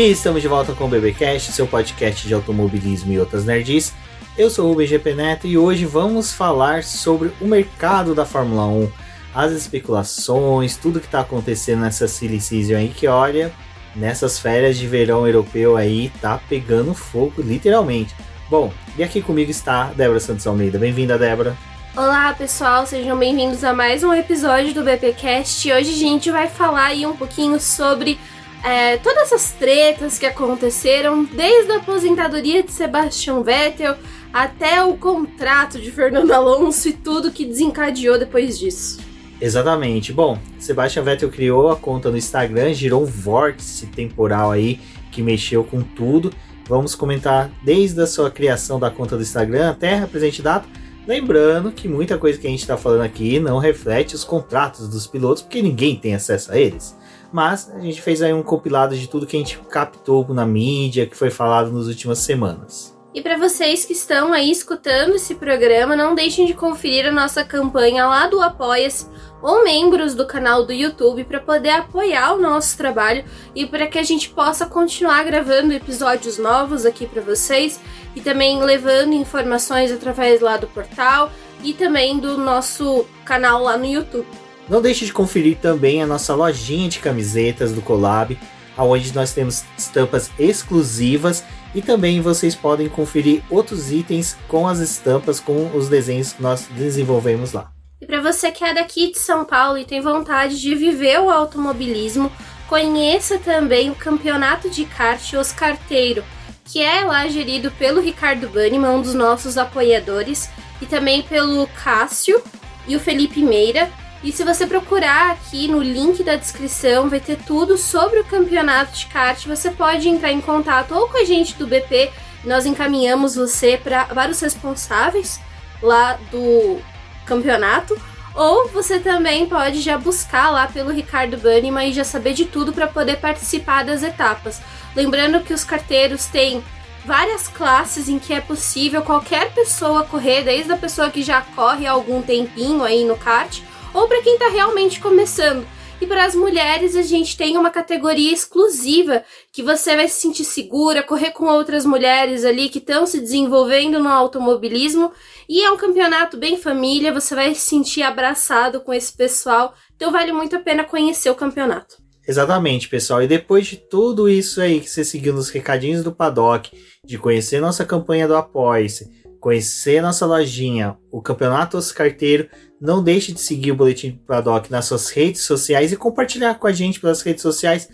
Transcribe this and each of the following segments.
E estamos de volta com o BBcast, seu podcast de automobilismo e outras nerds. Eu sou o BGP Neto e hoje vamos falar sobre o mercado da Fórmula 1, as especulações, tudo que está acontecendo nessa silly season aí que olha, nessas férias de verão europeu aí tá pegando fogo literalmente. Bom, e aqui comigo está Débora Santos Almeida. Bem-vinda, Débora. Olá pessoal, sejam bem-vindos a mais um episódio do BPcast. Hoje a gente vai falar aí um pouquinho sobre é, todas essas tretas que aconteceram, desde a aposentadoria de Sebastian Vettel até o contrato de Fernando Alonso e tudo que desencadeou depois disso. Exatamente. Bom, Sebastian Vettel criou a conta no Instagram, girou um vórtice temporal aí que mexeu com tudo. Vamos comentar desde a sua criação da conta do Instagram até a presente data. Lembrando que muita coisa que a gente está falando aqui não reflete os contratos dos pilotos, porque ninguém tem acesso a eles. Mas a gente fez aí um compilado de tudo que a gente captou na mídia, que foi falado nas últimas semanas. E para vocês que estão aí escutando esse programa, não deixem de conferir a nossa campanha lá do Apoia-se ou membros do canal do YouTube para poder apoiar o nosso trabalho e para que a gente possa continuar gravando episódios novos aqui para vocês e também levando informações através lá do portal e também do nosso canal lá no YouTube. Não deixe de conferir também a nossa lojinha de camisetas do Collab, onde nós temos estampas exclusivas e também vocês podem conferir outros itens com as estampas, com os desenhos que nós desenvolvemos lá. E para você que é daqui de São Paulo e tem vontade de viver o automobilismo, conheça também o Campeonato de Kart Oscarteiro, que é lá gerido pelo Ricardo Banniman, um dos nossos apoiadores, e também pelo Cássio e o Felipe Meira, e se você procurar aqui no link da descrição, vai ter tudo sobre o campeonato de kart. Você pode entrar em contato ou com a gente do BP, nós encaminhamos você para os responsáveis lá do campeonato. Ou você também pode já buscar lá pelo Ricardo Banniman e já saber de tudo para poder participar das etapas. Lembrando que os carteiros têm várias classes em que é possível qualquer pessoa correr, desde a pessoa que já corre há algum tempinho aí no kart, ou para quem está realmente começando. E para as mulheres, a gente tem uma categoria exclusiva que você vai se sentir segura, correr com outras mulheres ali que estão se desenvolvendo no automobilismo. E é um campeonato bem família, você vai se sentir abraçado com esse pessoal. Então vale muito a pena conhecer o campeonato. Exatamente, pessoal. E depois de tudo isso aí que você seguiu nos recadinhos do Paddock, de conhecer nossa campanha do Apoia-se, conhecer nossa lojinha, o Campeonato Oscarteiro, não deixe de seguir o Boletim Paddock nas suas redes sociais e compartilhar com a gente pelas redes sociais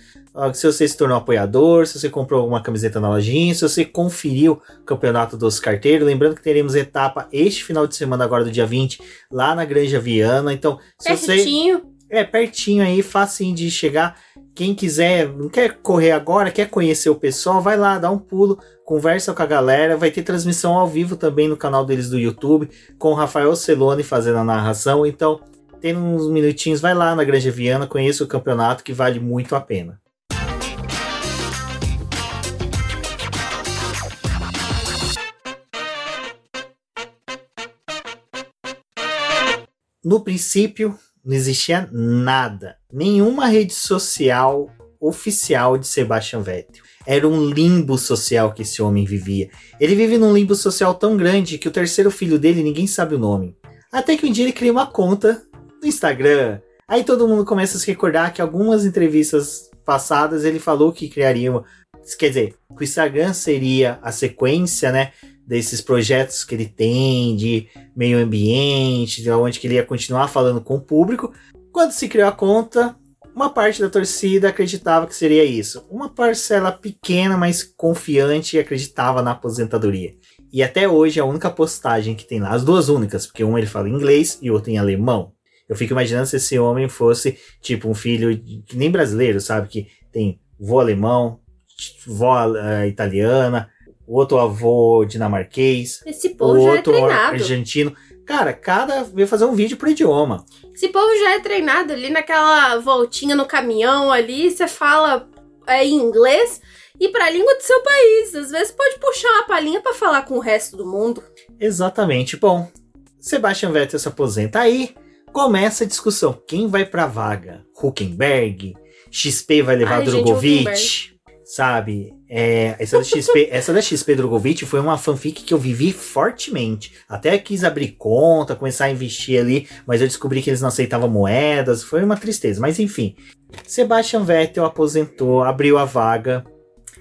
se você se tornou apoiador, se você comprou alguma camiseta na lojinha, se você conferiu o campeonato dos carteiros. Lembrando que teremos etapa este final de semana, agora do dia 20, lá na Granja Viana. Então, se Pertinho. você. É, pertinho aí, facinho de chegar. Quem quiser, não quer correr agora, quer conhecer o pessoal, vai lá, dá um pulo, conversa com a galera. Vai ter transmissão ao vivo também no canal deles do YouTube, com o Rafael Celone fazendo a narração. Então, tem uns minutinhos, vai lá na Granja Viana, conheça o campeonato que vale muito a pena. No princípio, não existia nada, nenhuma rede social oficial de Sebastian Vettel. Era um limbo social que esse homem vivia. Ele vive num limbo social tão grande que o terceiro filho dele ninguém sabe o nome. Até que um dia ele cria uma conta no Instagram. Aí todo mundo começa a se recordar que algumas entrevistas passadas ele falou que criaria uma, quer dizer, que o Instagram seria a sequência, né, desses projetos que ele tem de meio ambiente, de onde que ele ia continuar falando com o público. Quando se criou a conta, uma parte da torcida acreditava que seria isso. Uma parcela pequena, mas confiante, acreditava na aposentadoria. E até hoje a única postagem que tem lá, as duas únicas, porque um ele fala inglês e o outro em alemão. Eu fico imaginando se esse homem fosse tipo um filho que nem brasileiro, sabe? Que tem vô alemão, vó uh, italiana, outro avô dinamarquês, Esse povo já é outro treinado. argentino. Cara, cada veio fazer um vídeo pro idioma. Esse povo já é treinado ali naquela voltinha no caminhão ali, você fala é, em inglês e pra língua do seu país. Às vezes pode puxar uma palhinha pra falar com o resto do mundo. Exatamente. Bom, Sebastian Vettel se aposenta aí, começa a discussão. Quem vai pra vaga? Huckenberg? XP vai levar Ai, gente, Drogovic? Huckenberg. Sabe? É, essa, da XP, essa da XP Drogovic foi uma fanfic que eu vivi fortemente. Até quis abrir conta, começar a investir ali, mas eu descobri que eles não aceitavam moedas. Foi uma tristeza, mas enfim. Sebastian Vettel aposentou, abriu a vaga.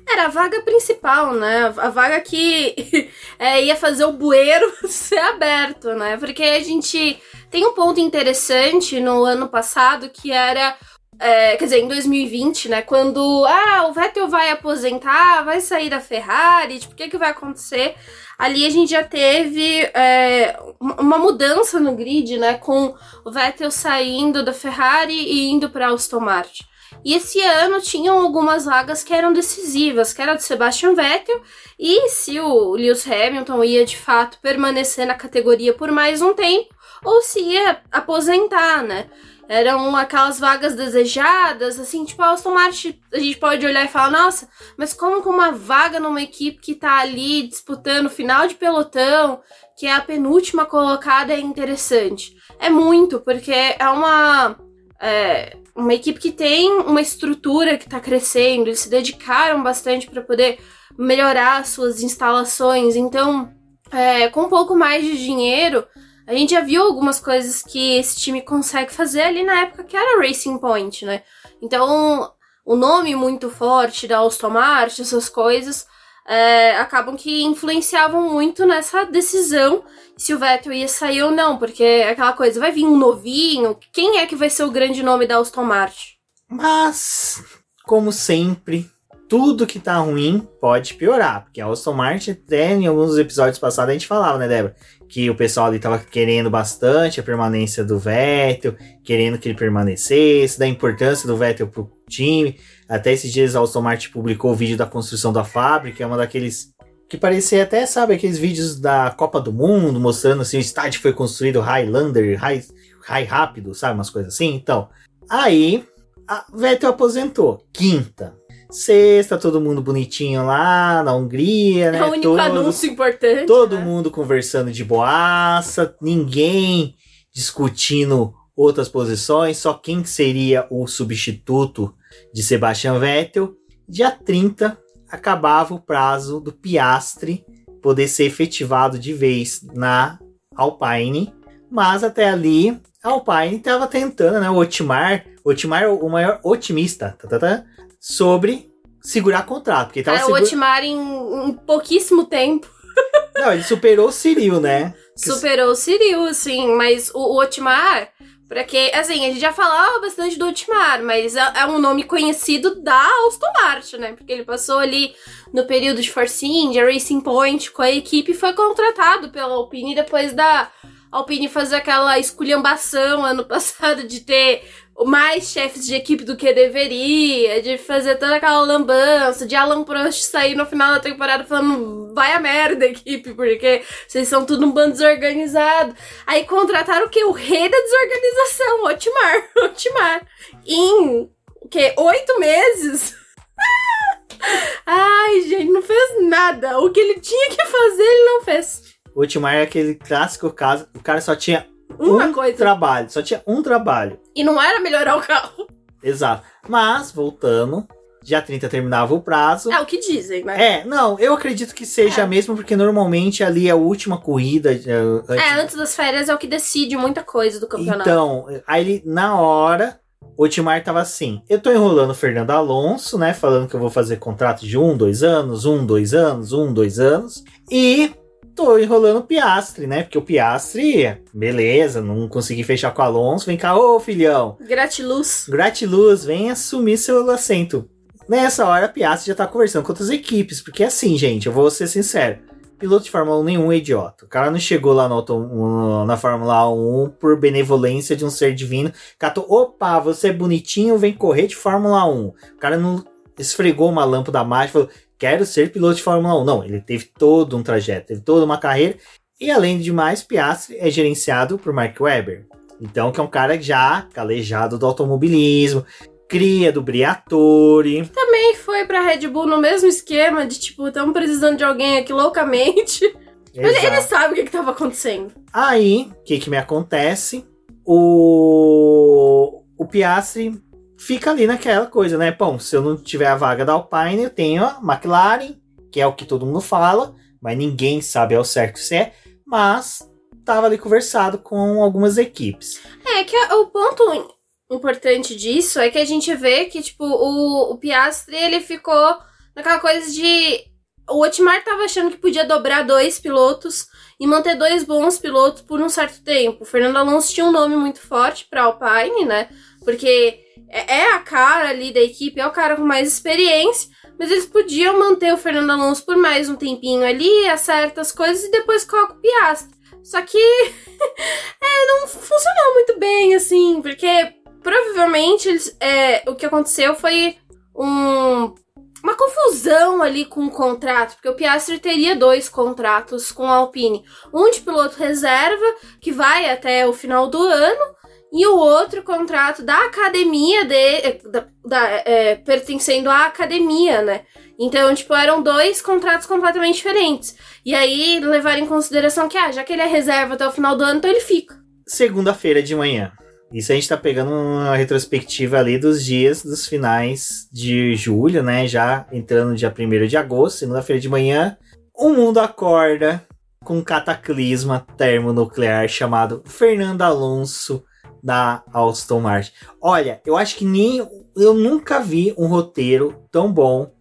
Era a vaga principal, né? A vaga que é, ia fazer o bueiro ser aberto, né? Porque a gente tem um ponto interessante no ano passado que era é, quer dizer, em 2020, né? Quando ah, o Vettel vai aposentar, vai sair da Ferrari, tipo, o que, que vai acontecer? Ali a gente já teve é, uma mudança no grid, né? Com o Vettel saindo da Ferrari e indo para Aston Martin. E esse ano tinham algumas vagas que eram decisivas, que era do Sebastian Vettel, e se o Lewis Hamilton ia de fato permanecer na categoria por mais um tempo, ou se ia aposentar, né? Eram aquelas vagas desejadas, assim, tipo, a Aston Martin, a gente pode olhar e falar, nossa, mas como com uma vaga numa equipe que tá ali disputando o final de pelotão, que é a penúltima colocada, é interessante? É muito, porque é uma, é, uma equipe que tem uma estrutura que tá crescendo, eles se dedicaram bastante para poder melhorar suas instalações, então, é, com um pouco mais de dinheiro, a gente já viu algumas coisas que esse time consegue fazer ali na época que era Racing Point, né? Então, o nome muito forte da Aston Martin, essas coisas, é, acabam que influenciavam muito nessa decisão se o Vettel ia sair ou não, porque é aquela coisa, vai vir um novinho, quem é que vai ser o grande nome da Aston Martin? Mas, como sempre, tudo que tá ruim pode piorar, porque a Aston Martin, até em alguns episódios passados a gente falava, né, Débora? Que o pessoal ali tava querendo bastante a permanência do Vettel, querendo que ele permanecesse, da importância do Vettel pro time. Até esses dias a Aston Martin publicou o vídeo da construção da fábrica, é uma daqueles que parecia até, sabe, aqueles vídeos da Copa do Mundo, mostrando assim, o estádio foi construído Highlander, high, high rápido, sabe, umas coisas assim. Então, aí, a Vettel aposentou. Quinta, Sexta, todo mundo bonitinho lá na Hungria, né? É o único todo, anúncio importante. Todo né? mundo conversando de boaça, ninguém discutindo outras posições, só quem seria o substituto de Sebastian Vettel. Dia 30 acabava o prazo do Piastre poder ser efetivado de vez na Alpine, mas até ali a Alpine estava tentando, né? O Otmar, Otmar é o maior otimista, tá, tá, tá, sobre segurar contrato. Porque tava é, segura... o Otmar em, em pouquíssimo tempo. Não, ele superou o Cyril, né? Superou o Cyril, sim, mas o, o Otmar, porque, assim, a gente já falava bastante do Otmar, mas é, é, um nome conhecido da Aston Martin, né? Porque ele passou ali no período de Force India, Racing Point com a equipe e foi contratado pela Alpine depois da Alpine fazer aquela esculhambação ano passado de ter mais chefes de equipe do que deveria, de fazer toda aquela lambança, de Alan Prost sair no final da temporada falando vai a merda equipe, porque vocês são tudo um bando desorganizado. Aí contrataram o que? O rei da desorganização, Otmar. Otmar. Em o que? Oito meses? Ai, gente, não fez nada. O que ele tinha que fazer, ele não fez. O Otmar é aquele clássico caso, o cara só tinha uma um coisa. trabalho, só tinha um trabalho. E não era melhorar o carro. Exato. Mas, voltando, dia 30 terminava o prazo. É o que dizem, né? É, não, eu acredito que seja é. mesmo, porque normalmente ali é a última corrida. É, antes... É, antes das férias é o que decide muita coisa do campeonato. Então, aí na hora, o Timar tava assim: eu tô enrolando o Fernando Alonso, né? Falando que eu vou fazer contrato de um, dois anos, um, dois anos, um, dois anos. E tô enrolando o Piastre, né? Porque o Piastre, beleza, não consegui fechar com o Alonso. Vem cá, ô filhão. Gratiluz. Gratiluz, vem assumir seu assento. Nessa hora, a Piastri já tá conversando com outras equipes. Porque assim, gente, eu vou ser sincero. Piloto de Fórmula 1 nenhum é idiota. O cara não chegou lá no, na Fórmula 1 por benevolência de um ser divino. Catou, opa, você é bonitinho, vem correr de Fórmula 1. O cara não esfregou uma lâmpada mágica e falou: quero ser piloto de Fórmula 1. Não, ele teve todo um trajeto, teve toda uma carreira. E além de mais, Piastri é gerenciado por Mark Webber. Então, que é um cara já calejado do automobilismo, cria do Briatore. Também foi pra Red Bull no mesmo esquema de tipo, estamos precisando de alguém aqui loucamente. Ele, ele, sabe o que, estava acontecendo. Aí, o que, que me acontece? O, o Piastri fica ali naquela coisa, né? Bom, se eu não tiver a vaga da Alpine, eu tenho a McLaren, que é o que todo mundo fala, mas ninguém sabe ao certo se é, mas tava ali conversado com algumas equipes. É que o ponto importante disso é que a gente vê que, tipo, o, o Piastri, ele ficou naquela coisa de... O Otmar tava achando que podia dobrar dois pilotos e manter dois bons pilotos por um certo tempo. O Fernando Alonso tinha um nome muito forte para Alpine, né? Porque é, é a cara ali da equipe, é o cara com mais experiência, mas eles podiam manter o Fernando Alonso por mais um tempinho ali, acerta as coisas e depois coloca o Piastri. Só que é, não funcionou muito bem, assim, porque provavelmente eles, é, o que aconteceu foi um, uma confusão ali com o contrato, porque o Piastri teria dois contratos com a Alpine. Um de piloto reserva, que vai até o final do ano, e o outro contrato da academia de, da, da é, pertencendo à academia, né? Então, tipo, eram dois contratos completamente diferentes. E aí, levar em consideração que, ah, já que ele é reserva até o final do ano, então ele fica. Segunda-feira de manhã. Isso a gente tá pegando uma retrospectiva ali dos dias dos finais de julho, né? Já entrando no dia 1 de agosto, segunda-feira de manhã. O mundo acorda com um cataclisma termonuclear chamado Fernando Alonso da Aston Martin. Olha, eu acho que nem eu nunca vi um roteiro tão bom.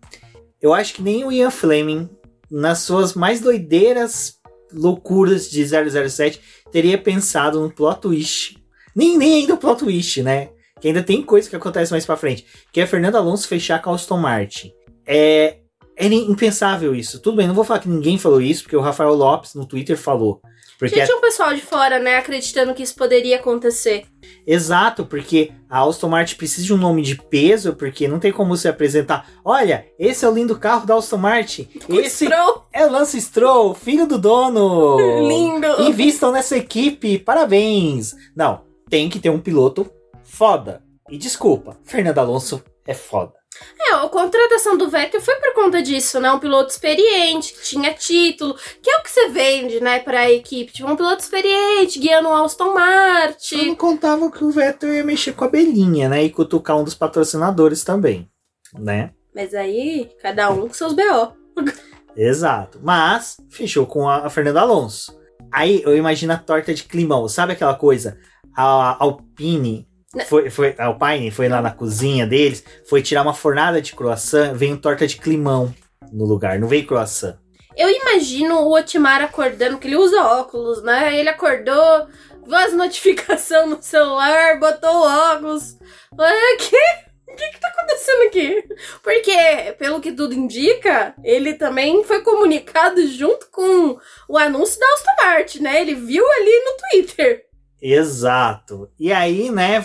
Eu acho que nem o Ian Fleming, nas suas mais doideiras loucuras de 007, teria pensado no plot twist. Nem, nem ainda o plot twist, né? Que ainda tem coisa que acontece mais pra frente. Que é Fernando Alonso fechar com Aston Martin. É, é impensável isso. Tudo bem, não vou falar que ninguém falou isso, porque o Rafael Lopes no Twitter falou. Porque Já tinha um pessoal de fora, né, acreditando que isso poderia acontecer. Exato, porque a Aston Martin precisa de um nome de peso, porque não tem como se apresentar. Olha, esse é o lindo carro da Aston Martin. O esse Stroll. é o Lance Stroll, filho do dono. Lindo. Invistam nessa equipe, parabéns. Não, tem que ter um piloto foda. E desculpa, Fernando Alonso é foda. É, a contratação do Vettel foi por conta disso, né? Um piloto experiente, que tinha título, que é o que você vende, né, pra equipe. Tipo, um piloto experiente, guiando um Aston Eu Martin. não contava que o Vettel ia mexer com a belinha, né? E cutucar um dos patrocinadores também, né? Mas aí, cada um com seus BO. Exato. Mas fechou com a, a Fernanda Alonso. Aí eu imagino a torta de climão. Sabe aquela coisa? A Alpine foi, foi, a Alpine foi lá na cozinha deles, foi tirar uma fornada de croissant, veio torta de climão no lugar, não veio croissant. Eu imagino o Otimar acordando, que ele usa óculos, né? Ele acordou, viu as notificações no celular, botou o óculos. "Ah, que? O que que tá acontecendo aqui? Porque, pelo que tudo indica, ele também foi comunicado junto com o anúncio da Aston Martin, né? Ele viu ali no Twitter. Exato. E aí, né,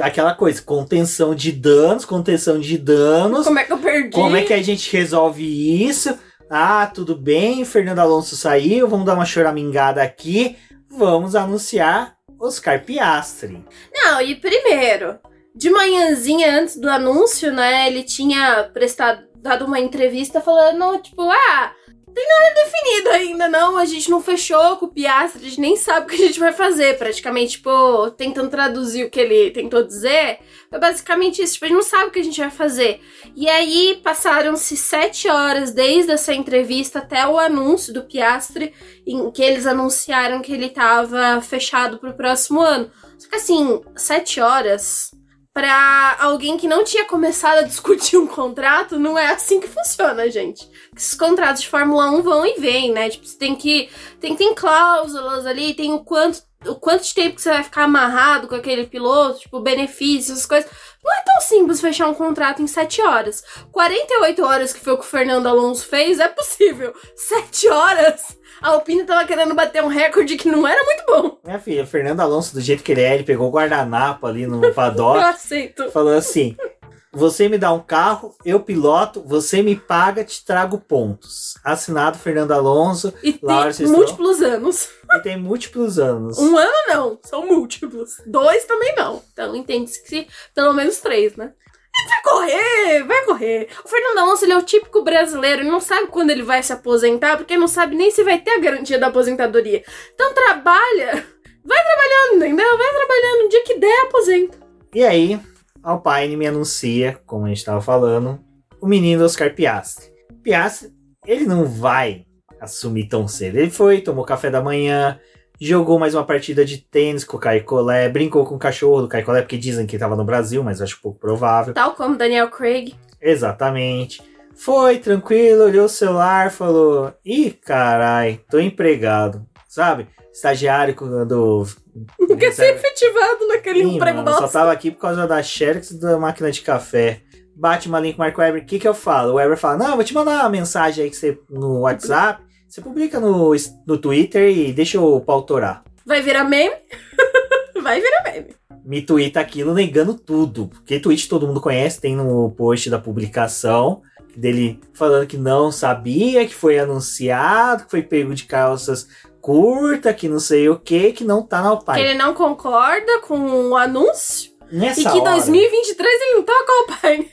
aquela coisa, contenção de danos, contenção de danos. Como é que eu perdi? Como é que a gente resolve isso? Ah, tudo bem, Fernando Alonso saiu, vamos dar uma choramingada aqui, vamos anunciar Oscar Piastri. Não, e primeiro, de manhãzinha antes do anúncio, né, ele tinha prestado, dado uma entrevista falando, tipo, ah, tem nada definido ainda, não, a gente não fechou com o Piastri, a gente nem sabe o que a gente vai fazer, praticamente, tipo, tentando traduzir o que ele tentou dizer, foi basicamente isso, tipo, a gente não sabe o que a gente vai fazer. E aí, passaram-se sete horas desde essa entrevista até o anúncio do Piastri, em que eles anunciaram que ele tava fechado pro próximo ano. Só que assim, sete horas pra alguém que não tinha começado a discutir um contrato, não é assim que funciona, gente. Esses contratos de Fórmula 1 vão e vêm, né? Tipo, você tem que. Tem, tem cláusulas ali, tem o quanto, o quanto de tempo que você vai ficar amarrado com aquele piloto, tipo, benefícios, essas coisas. Não é tão simples fechar um contrato em 7 horas. 48 horas, que foi o que o Fernando Alonso fez, é possível. 7 horas? A Alpine tava querendo bater um recorde que não era muito bom. Minha filha, Fernando Alonso, do jeito que ele é, ele pegou o guardanapo ali no Eu paddock, aceito. falou assim: Você me dá um carro, eu piloto, você me paga, te trago pontos. Assinado Fernando Alonso, E Laura, tem múltiplos anos. e tem múltiplos anos. Um ano não, são múltiplos. Dois também não. Então entende-se que pelo menos três, né? Ele vai correr, vai correr. O Fernando Alonso, ele é o típico brasileiro, ele não sabe quando ele vai se aposentar, porque não sabe nem se vai ter a garantia da aposentadoria. Então trabalha, vai trabalhando, entendeu? Vai trabalhando, o dia que der, aposenta. E aí, Alpine me anuncia, como a gente estava falando, o menino Oscar Piastri. Piastri, ele não vai assumir tão cedo. Ele foi, tomou café da manhã, jogou mais uma partida de tênis com o Caio Collet, brincou com o cachorro do Caio Collet, porque dizem que estava no Brasil, mas acho pouco provável. Tal como Daniel Craig. Exatamente. Foi tranquilo, olhou o celular, falou: Ih, carai, tô empregado. Sabe? Estagiário quando. Não quer ser efetivado naquele Ih, emprego mano, só nosso. tava aqui por causa da Xerox e da máquina de café. Bate uma link com o Weber, o que que eu falo? O Weber fala, não, eu vou te mandar uma mensagem aí que você, no WhatsApp, você publica no, no Twitter e deixa eu pautorar. Vai virar meme? Vai virar meme. Me tweeta aquilo negando tudo. Porque tweet todo mundo conhece, tem no post da publicação dele falando que não sabia, que foi anunciado, que foi pego de calças curta, que não sei o que, que não tá na Que Alpine. ele não concorda com o anúncio Nessa e que em hora, 2023 ele não tá com a Alpine.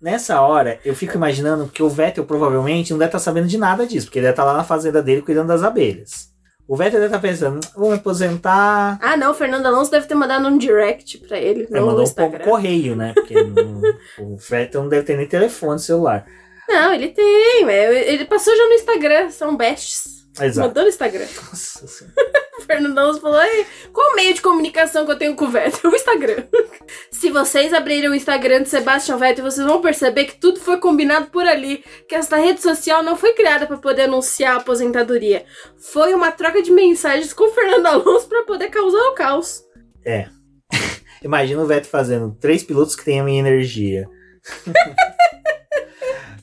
Nessa hora, eu fico imaginando que o Vettel provavelmente não deve estar sabendo de nada disso, porque ele deve estar lá na fazenda dele cuidando das abelhas. O Vettel deve estar pensando, "Hum, vou me aposentar. Ah, não, o Fernando Alonso deve ter mandado um direct pra ele Aí no, mandou um correio, né? Porque não- o Vettel não deve ter nem telefone celular. Não, ele tem, é, ele passou já no Instagram, são bestes. Exato. Mandou no Instagram. Nossa Senhora. O Fernando Alonso falou: "Ei, qual o meio de comunicação que eu tenho com o Vettel? O Instagram. Se vocês abrirem o Instagram de Sebastian Vettel, vocês vão perceber que tudo foi combinado por ali. Que essa rede social não foi criada para poder anunciar a aposentadoria. Foi uma troca de mensagens com o Fernando Alonso para poder causar o caos. Imagina o Vettel fazendo três pilotos que têm a minha energia.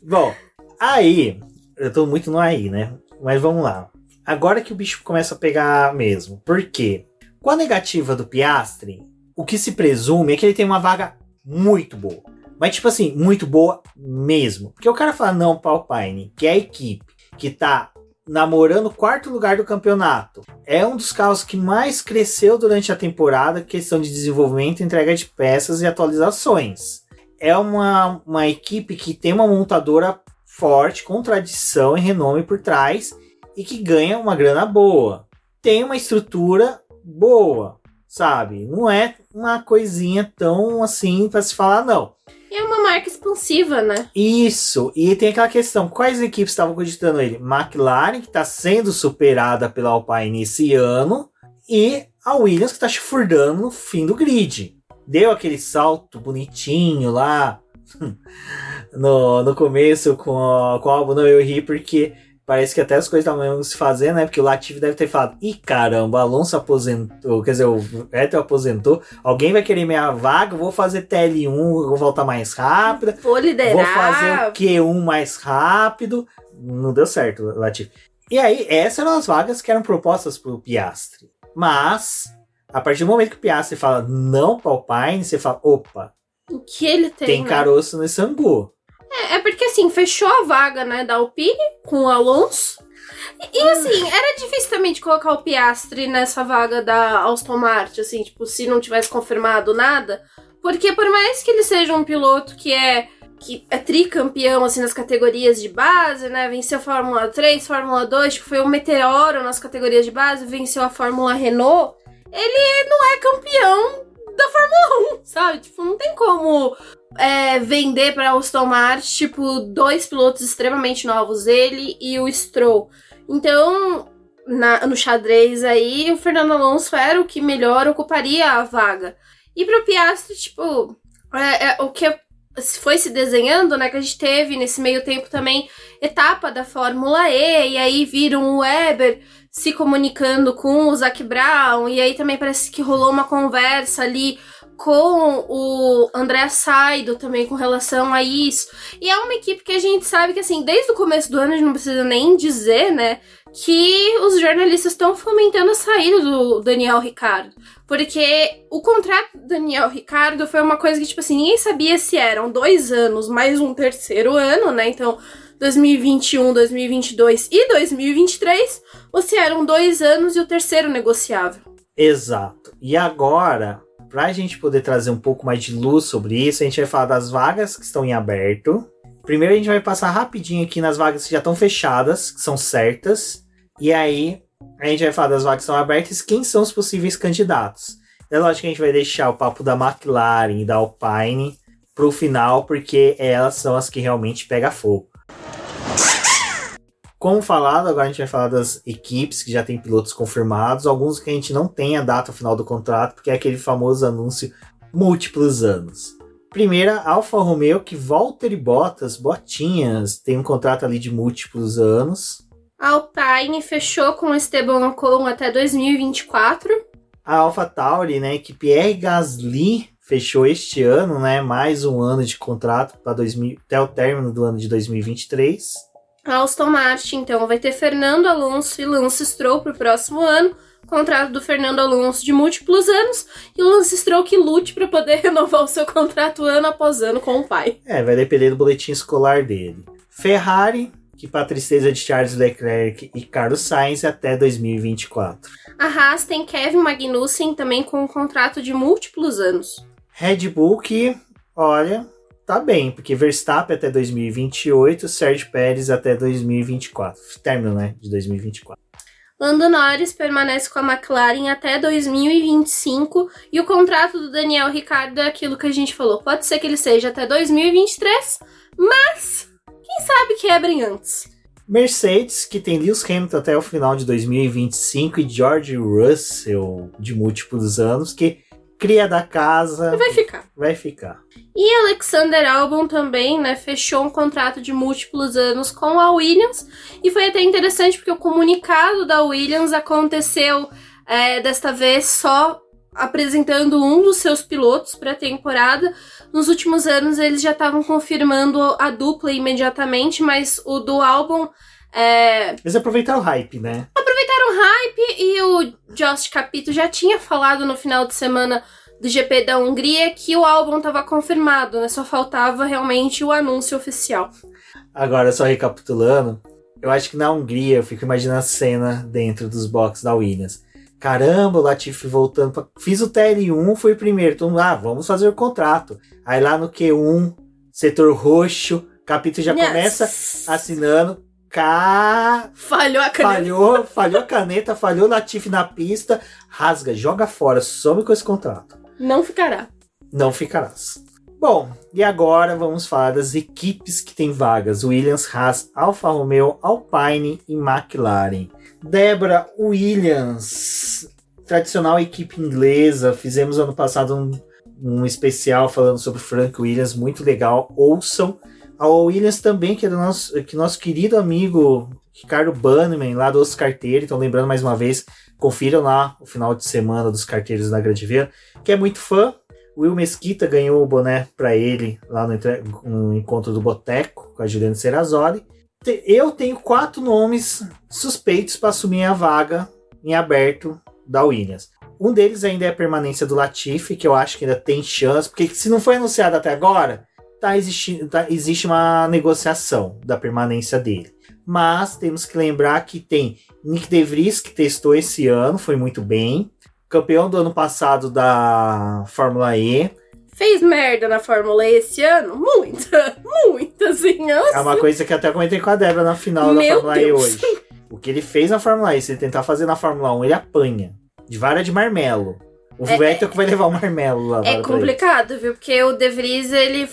Bom, aí, eu tô muito no aí, né? Mas vamos lá. Agora que o bicho começa a pegar mesmo. Por quê? Com a negativa do Piastri, o que se presume é que ele tem uma vaga muito boa. Mas, tipo assim, muito boa mesmo. Porque o cara fala não pra Alpine, que é a equipe que tá namorando o quarto lugar do campeonato. É um dos carros que mais cresceu durante a temporada, questão de desenvolvimento, entrega de peças e atualizações. É uma, uma equipe que tem uma montadora forte, com tradição e renome por trás e que ganha uma grana boa. Tem uma estrutura boa, sabe? Não é uma coisinha tão assim para se falar, não. É uma marca expansiva, né? Isso, e tem aquela questão: quais equipes estavam cogitando ele? McLaren, que está sendo superada pela Alpine esse ano, e a Williams, que está chifurdando no fim do grid. Deu aquele salto bonitinho lá no, no começo com, a- com o álbum. Não, eu ri porque parece que até as coisas estavam se fazendo, né? Porque o Latifi deve ter falado: ih, caramba, Alonso aposentou, quer dizer, o Vettel aposentou, alguém vai querer minha vaga, vou fazer TL1, eu vou voltar mais rápida. Vou Vou liderar. fazer o Q1 mais rápido. Não deu certo, Latifi. E aí, essas eram as vagas que eram propostas pro Piastri. Mas, a partir do momento que o Piastri fala não para o Alpine, você fala, opa, O que ele tem. tem né? caroço nesse angu. É, é porque assim, fechou a vaga, né, da Alpine com o Alonso. E, e, assim, era difícil também de colocar o Piastri nessa vaga da Aston Martin, assim, tipo, se não tivesse confirmado nada. Porque por mais que ele seja um piloto que é que é tricampeão assim nas categorias de base, né? Venceu a Fórmula 3, Fórmula 2, tipo, foi um meteoro nas categorias de base, venceu a Fórmula Renault. Ele não é campeão da Fórmula 1, sabe? Tipo, não tem como é, vender para Aston Martin, tipo, dois pilotos extremamente novos, ele e o Stroll. Então, na- no xadrez aí, o Fernando Alonso era o que melhor ocuparia a vaga. E pro Piastri, tipo, é, é, o que foi se desenhando, né, que a gente teve nesse meio tempo também etapa da Fórmula E, e aí viram o Weber se comunicando com o Zac Brown, e aí também parece que rolou uma conversa ali com o André Saido também com relação a isso. E é uma equipe que a gente sabe que, assim, desde o começo do ano, a gente não precisa nem dizer, né, que os jornalistas estão fomentando a saída do Daniel Ricardo. Porque o contrato do Daniel Ricardo foi uma coisa que, tipo assim, ninguém sabia se eram dois anos mais um terceiro ano, né? Então, 2021, 2022 e 2023, ou se eram dois anos e o terceiro negociável. Exato. E agora, pra gente poder trazer um pouco mais de luz sobre isso, a gente vai falar das vagas que estão em aberto. Primeiro a gente vai passar rapidinho aqui nas vagas que já estão fechadas, que são certas. E aí a gente vai falar das vagas que estão abertas, quem são os possíveis candidatos. É lógico que a gente vai deixar o papo da McLaren e da Alpine pro final, porque elas são as que realmente pegam fogo. Como falado, agora a gente vai falar das equipes que já tem pilotos confirmados, alguns que a gente não tem a data final do contrato, porque é aquele famoso anúncio múltiplos anos. Primeira, Alfa Romeo, que Walter e Bottas, Botinhas, tem um contrato ali de múltiplos anos. A Alpine fechou com Esteban Ocon até 2024. A Alpha Tauri, né, que Pierre Gasly fechou este ano, né, mais um ano de contrato para até o término do ano de 2023. Aston Martin, então, vai ter Fernando Alonso e Lance Stroll para o próximo ano. Contrato do Fernando Alonso de múltiplos anos e o Lance Stroll que lute para poder renovar o seu contrato ano após ano com o pai. É, vai depender do boletim escolar dele. Ferrari, que para tristeza de Charles Leclerc e Carlos Sainz até 2024. A Haas tem Kevin Magnussen também com um contrato de múltiplos anos. Red Bull que, olha, tá bem, porque Verstappen até 2028, Sérgio Pérez até 2024. Término, né, de 2024. Lando Norris permanece com a McLaren até 2025 e o contrato do Daniel Ricciardo é aquilo que a gente falou. Pode ser que ele seja até 2023, mas quem sabe quebrem antes. Mercedes, que tem Lewis Hamilton até o final de 2025 e George Russell de múltiplos anos, que cria da casa. Vai ficar. Vai ficar. E Alexander Albon também, né, fechou um contrato de múltiplos anos com a Williams. E foi até interessante porque o comunicado da Williams aconteceu é, desta vez só apresentando um dos seus pilotos para a temporada. Nos últimos anos eles já estavam confirmando a dupla imediatamente, mas o do Albon. É... Eles aproveitaram o hype, né? Aproveitaram o hype e o Josh Capito já tinha falado no final de semana do GP da Hungria que o álbum estava confirmado, né? Só faltava realmente o anúncio oficial. Agora, só recapitulando, eu acho que na Hungria eu fico imaginando a cena dentro dos boxes da Williams. Caramba, o Latifi voltando. Pra... Fiz o TL1, fui primeiro. Todo mundo, ah, vamos fazer o contrato. Aí lá no Q1, setor roxo, capítulo já começa assinando. Ca... Falhou a caneta. Falhou, falhou a caneta, falhou o Latifi na pista. Rasga, joga fora, some com esse contrato. Não ficará. Não ficarás. Bom, e agora vamos falar das equipes que têm vagas: Williams, Haas, Alfa Romeo, Alpine e McLaren. Débora Williams, tradicional equipe inglesa. Fizemos ano passado um, um especial falando sobre Frank Williams, muito legal. Ouçam. A Williams também, que é do nosso, que nosso querido amigo Ricardo Bannerman, lá do Os Carteiros. Então, lembrando mais uma vez, Confiram lá o final de semana dos carteiros da Grande Via, que é muito fã. O Will Mesquita ganhou o boné para ele lá no, no, encontro do Boteco com a Juliana Serrazoli. Eu tenho quatro nomes suspeitos para assumir a vaga em aberto da Williams. Um deles ainda é a permanência do Latifi, que eu acho que ainda tem chance, porque se não foi anunciado até agora, tá existindo, tá, existe uma negociação da permanência dele. Mas temos que lembrar que tem Nick De Vries, que testou esse ano, foi muito bem. Campeão do ano passado da Fórmula E. Fez merda na Fórmula E esse ano? Muita, muita, assim. É uma coisa que até comentei com a Débora na final Meu da Fórmula Deus. E hoje. O que ele fez na Fórmula E, se ele tentar fazer na Fórmula 1, ele apanha. De vara de marmelo. O é, Vettel que vai levar o marmelo lá. É complicado, viu? Porque o De Vries, ele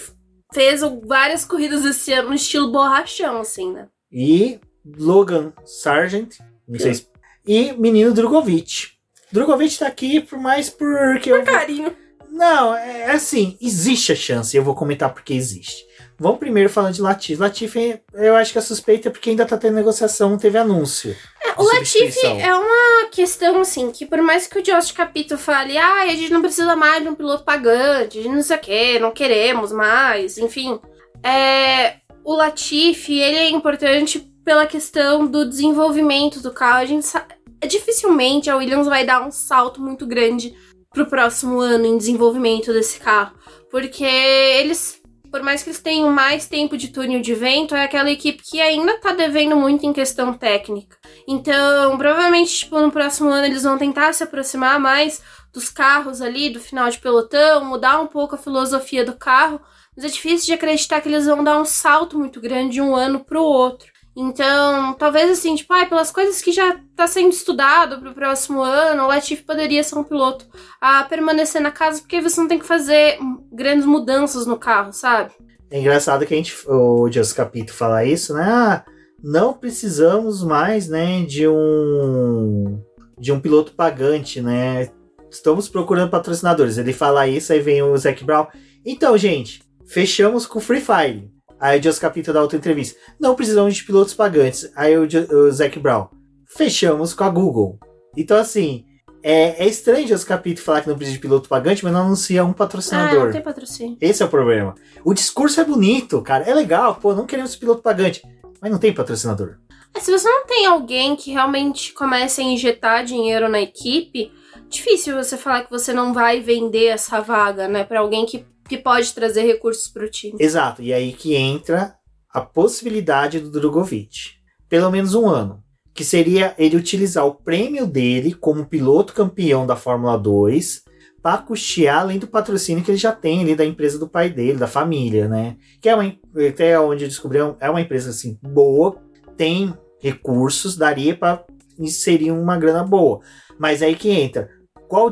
fez várias corridas esse ano no estilo borrachão, assim, né? E Logan Sargent, não sei se... E menino Drogovic. Drogovic tá aqui por mais porque. Por eu... carinho. Não, é assim, existe a chance, eu vou comentar porque existe. Vamos primeiro falando de Latifi. Latifi, eu acho que a suspeita é porque ainda tá tendo negociação, não teve anúncio. É, o Latifi é uma questão, assim, que por mais que o Josh Capito fale, ah, a gente não precisa mais de um piloto pagante, a gente não sei o que, não queremos mais, enfim. É, o Latifi, ele é importante pela questão do desenvolvimento do carro. A gente sabe, dificilmente a Williams vai dar um salto muito grande pro próximo ano em desenvolvimento desse carro, porque eles por mais que eles tenham mais tempo de túnel de vento, é aquela equipe que ainda tá devendo muito em questão técnica. Então, provavelmente, tipo, no próximo ano eles vão tentar se aproximar mais dos carros ali, do final de pelotão, mudar um pouco a filosofia do carro, mas é difícil de acreditar que eles vão dar um salto muito grande de um ano pro outro. Então, talvez assim, tipo, ah, pelas coisas que já tá sendo estudado pro próximo ano, o Latifi poderia ser um piloto a permanecer na casa, porque você não tem que fazer grandes mudanças no carro, sabe? É engraçado que a gente, o Dias Capito fala isso, né? Ah, não precisamos mais, né, de um de um piloto pagante, né? Estamos procurando patrocinadores. Ele fala isso, aí vem o Zac Brown. Então, gente, fechamos com o Free Fire. Aí o Just Capito dá outra entrevista. Não precisamos de pilotos pagantes. Aí o, o Zac Brown. Fechamos com a Google. Então, assim, é, é estranho o Just Capito falar que não precisa de piloto pagante, mas não anuncia um patrocinador. Ah, não tem patrocínio. Esse é o problema. O discurso é bonito, cara. É legal, pô, não queremos piloto pagante. Mas não tem patrocinador. É, se você não tem alguém que realmente comece a injetar dinheiro na equipe, difícil você falar que você não vai vender essa vaga, né, para alguém que que pode trazer recursos para o time. Exato, e aí que entra a possibilidade do Drogovic. Pelo menos um ano. Que seria ele utilizar o prêmio dele como piloto campeão da Fórmula 2 para custear além do patrocínio que ele já tem ali da empresa do pai dele, da família, né? Que é uma, até onde eu descobri, é uma empresa assim boa, tem recursos, daria para inserir uma grana boa. Mas aí que entra, qual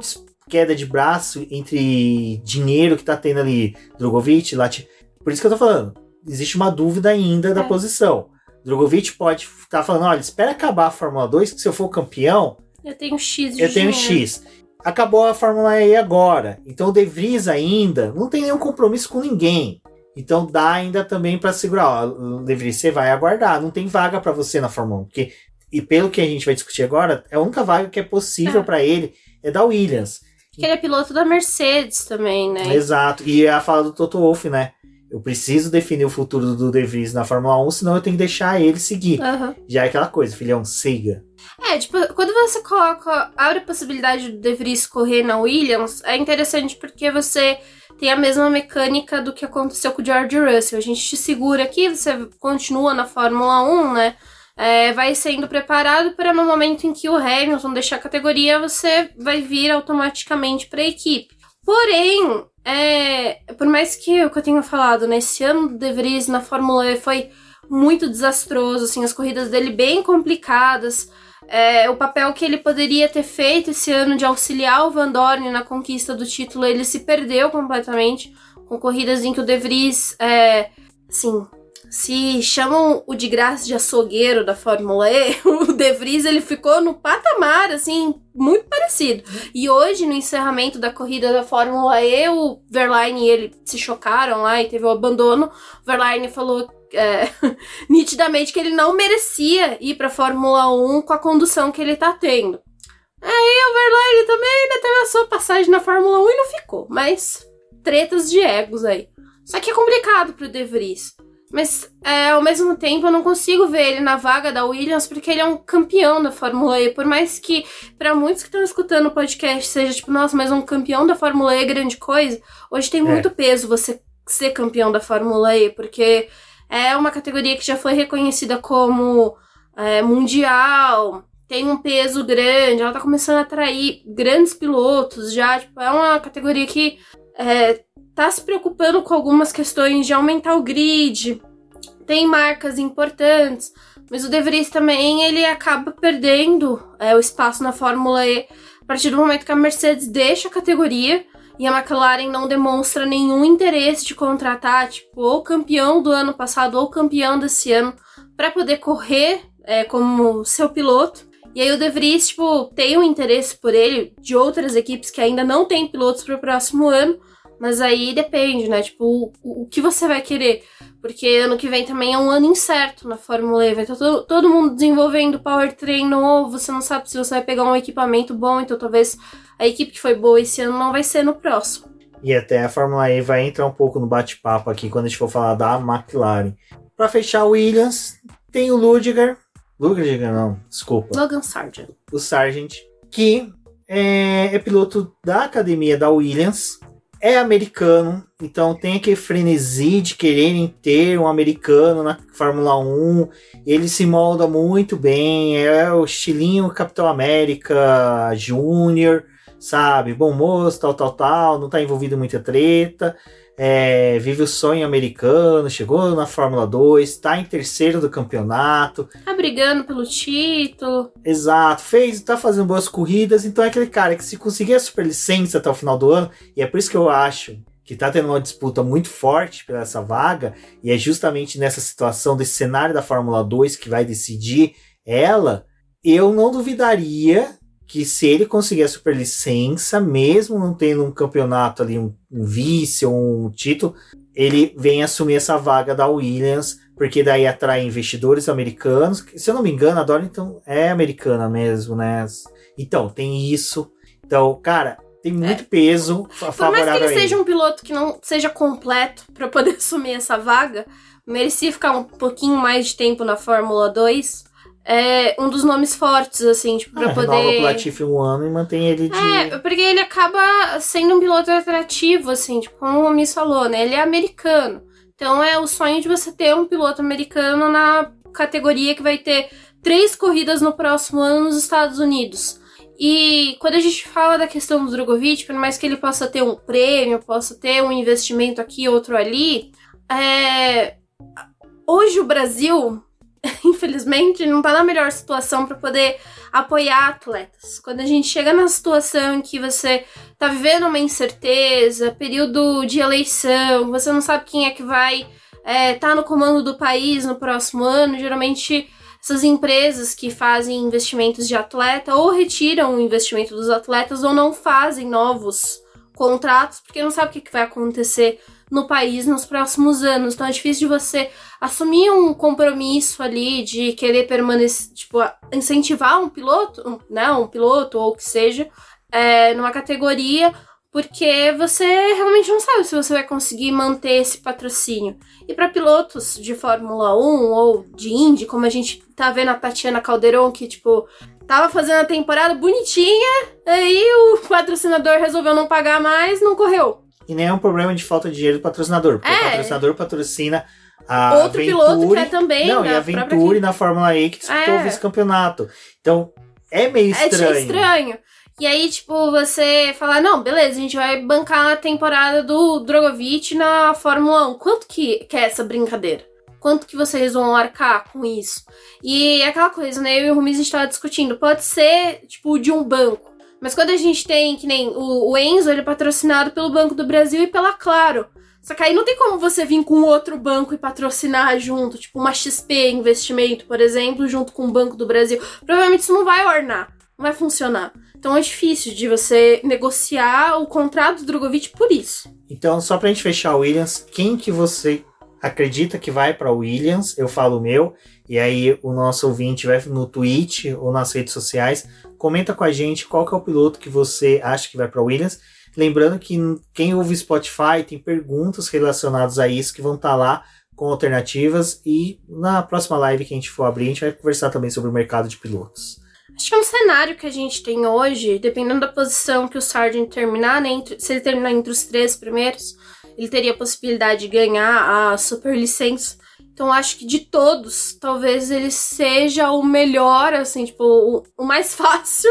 queda de braço entre dinheiro que tá tendo ali Drogovic, Lati. Por isso que eu tô falando. Existe uma dúvida ainda da é. posição. Drogovic pode estar tá falando: olha, espera acabar a Fórmula 2, que se eu for campeão. Eu tenho X de Eu tenho dinheiro. X. Acabou a Fórmula E agora. Então o De Vries ainda não tem nenhum compromisso com ninguém. Então dá ainda também para segurar. Ó, De Vries, você vai aguardar. Não tem vaga para você na Fórmula 1. Porque, e pelo que a gente vai discutir agora, é a única vaga que é possível é. para ele é da Williams. Que ele é piloto da Mercedes também, né? Exato. E é a fala do Toto Wolff, né? Eu preciso definir o futuro do De Vries na Fórmula 1, senão eu tenho que deixar ele seguir. Uhum. Já é aquela coisa, filhão, siga. É, tipo, quando você coloca, abre a possibilidade do De Vries correr na Williams, é interessante porque você tem a mesma mecânica do que aconteceu com o George Russell. A gente te segura aqui, você continua na Fórmula 1, né? É, vai sendo preparado para no momento em que o Hamilton deixar a categoria, você vai vir automaticamente para a equipe. Porém, é, por mais que o que eu tenho falado, nesse né, ano do De Vries na Fórmula E foi muito desastroso, assim, as corridas dele bem complicadas. É, o papel que ele poderia ter feito esse ano de auxiliar o Van Dorn na conquista do título, ele se perdeu completamente, com corridas em que o De Vries, é, assim, se chamam o de graça de açougueiro da Fórmula E, o De Vries ele ficou no patamar, assim, muito parecido. E hoje, no encerramento da corrida da Fórmula E, o Verlaine e ele se chocaram lá e teve o abandono. O Verlaine falou é, nitidamente que ele não merecia ir pra Fórmula 1 com a condução que ele tá tendo. Aí o Verlaine também né, teve a sua passagem na Fórmula 1 e não ficou, mas tretas de egos aí. Só que é complicado pro De Vries. Mas é, ao mesmo tempo eu não consigo ver ele na vaga da Williams porque ele é um campeão da Fórmula E. Por mais que para muitos que estão escutando o podcast seja tipo, nossa, mas um campeão da Fórmula E é grande coisa. Hoje tem é. muito peso você ser campeão da Fórmula E, porque é uma categoria que já foi reconhecida como é, mundial, tem um peso grande, ela tá começando a atrair grandes pilotos já. Tipo, é uma categoria que é, tá se preocupando com algumas questões de aumentar o grid, tem marcas importantes, mas o De Vries também ele acaba perdendo é, o espaço na Fórmula E a partir do momento que a Mercedes deixa a categoria e a McLaren não demonstra nenhum interesse de contratar, tipo, ou campeão do ano passado ou campeão desse ano para poder correr é, como seu piloto. E aí o De Vries, tipo, tem um interesse por ele de outras equipes que ainda não têm pilotos para o próximo ano, mas aí depende, né? Tipo, o, o, que você vai querer. Porque ano que vem também é um ano incerto na Fórmula E. Vai estar todo, todo mundo desenvolvendo powertrain novo. Você não sabe se você vai pegar um equipamento bom. Então talvez a equipe que foi boa esse ano não vai ser no próximo. E até a Fórmula E vai entrar um pouco no bate-papo aqui quando a gente for falar da McLaren. Para fechar o Williams, tem o Ludiger. Ludiger não, desculpa. Logan Sargent. O Sargent, que é, é piloto da academia da Williams é americano, então tem aquele frenesi de quererem ter um americano na Fórmula 1. Ele se molda muito bem, é o estilinho Capitão América Júnior, sabe? Bom moço, tal, tal, tal, não tá envolvido muita treta. É, vive o sonho americano, chegou na Fórmula 2, tá em terceiro do campeonato. Tá brigando pelo título. Exato, fez, tá fazendo boas corridas, então é aquele cara que se conseguir a superlicença até o final do ano, e é por isso que eu acho que tá tendo uma disputa muito forte pela essa vaga, e é justamente nessa situação desse cenário da Fórmula 2 que vai decidir ela, eu não duvidaria que se ele conseguir a superlicença, mesmo não tendo um campeonato ali, um, um vice ou um título, ele vem assumir essa vaga da Williams, porque daí atrai investidores americanos. Se eu não me engano, a Dorrington é americana mesmo, né? Então, tem isso. Então, cara, tem muito é. peso Por mais que ele seja um piloto que não seja completo para poder assumir essa vaga, merecia ficar um pouquinho mais de tempo na Fórmula 2 é um dos nomes fortes, assim, tipo, pra ah, poder. Renova o Latifi um ano e mantém ele de. É, porque ele acaba sendo um piloto atrativo, assim, tipo, como o Miss falou, né? Ele é americano. Então é o sonho de você ter um piloto americano na categoria que vai ter três corridas no próximo ano nos Estados Unidos. E quando a gente fala da questão do Drogovic, por mais que ele possa ter um prêmio, possa ter um investimento aqui, outro ali, é... hoje o Brasil infelizmente, não tá na melhor situação para poder apoiar atletas. Quando a gente chega na situação em que você tá vivendo uma incerteza, período de eleição, você não sabe quem é que vai é, tá no comando do país no próximo ano, geralmente essas empresas que fazem investimentos de atleta ou retiram o investimento dos atletas ou não fazem novos contratos porque não sabe o que vai acontecer no país nos próximos anos. Então é difícil de você assumir um compromisso ali de querer permanecer, tipo, incentivar um piloto, um, né, um piloto ou o que seja, é, numa categoria, porque você realmente não sabe se você vai conseguir manter esse patrocínio. E para pilotos de Fórmula 1 ou de Indy, como a gente tá vendo a Tatiana Calderon, que, tipo, tava fazendo a temporada bonitinha, aí o patrocinador resolveu não pagar mais, não correu. E nem é um problema de falta de dinheiro do patrocinador, porque é. o patrocinador patrocina a Outro Venturi, piloto que é também. Não, e a Venturi na Fórmula E que disputou é. o vice-campeonato. Então, é meio estranho. É estranho. E aí, tipo, você falar, não, beleza, a gente vai bancar a temporada do Drogovic na Fórmula 1. Quanto que, que é essa brincadeira? Quanto que vocês vão arcar com isso? E é aquela coisa, né? Eu e o Rumiz estava discutindo. Pode ser, tipo, de um banco. Mas quando a gente tem, que nem o, o Enzo, ele é patrocinado pelo Banco do Brasil e pela Claro. Só que aí não tem como você vir com outro banco e patrocinar junto, tipo uma XP Investimento, por exemplo, junto com o Banco do Brasil. Provavelmente isso não vai ornar, não vai funcionar. Então é difícil de você negociar o contrato do Drogovic por isso. Então, só pra gente fechar Williams, quem que você acredita que vai para Williams? Eu falo o meu, e aí o nosso ouvinte vai no Twitch ou nas redes sociais Comenta com a gente qual que é o piloto que você acha que vai para Williams. Lembrando que quem ouve Spotify tem perguntas relacionadas a isso que vão estar tá lá com alternativas e na próxima live que a gente for abrir, a gente vai conversar também sobre o mercado de pilotos. Acho que é um cenário que a gente tem hoje, dependendo da posição que o Sargent terminar, né, se ele terminar entre os três primeiros, ele teria a possibilidade de ganhar a super licença então acho que de todos, talvez ele seja o melhor, assim, tipo, o, o mais fácil,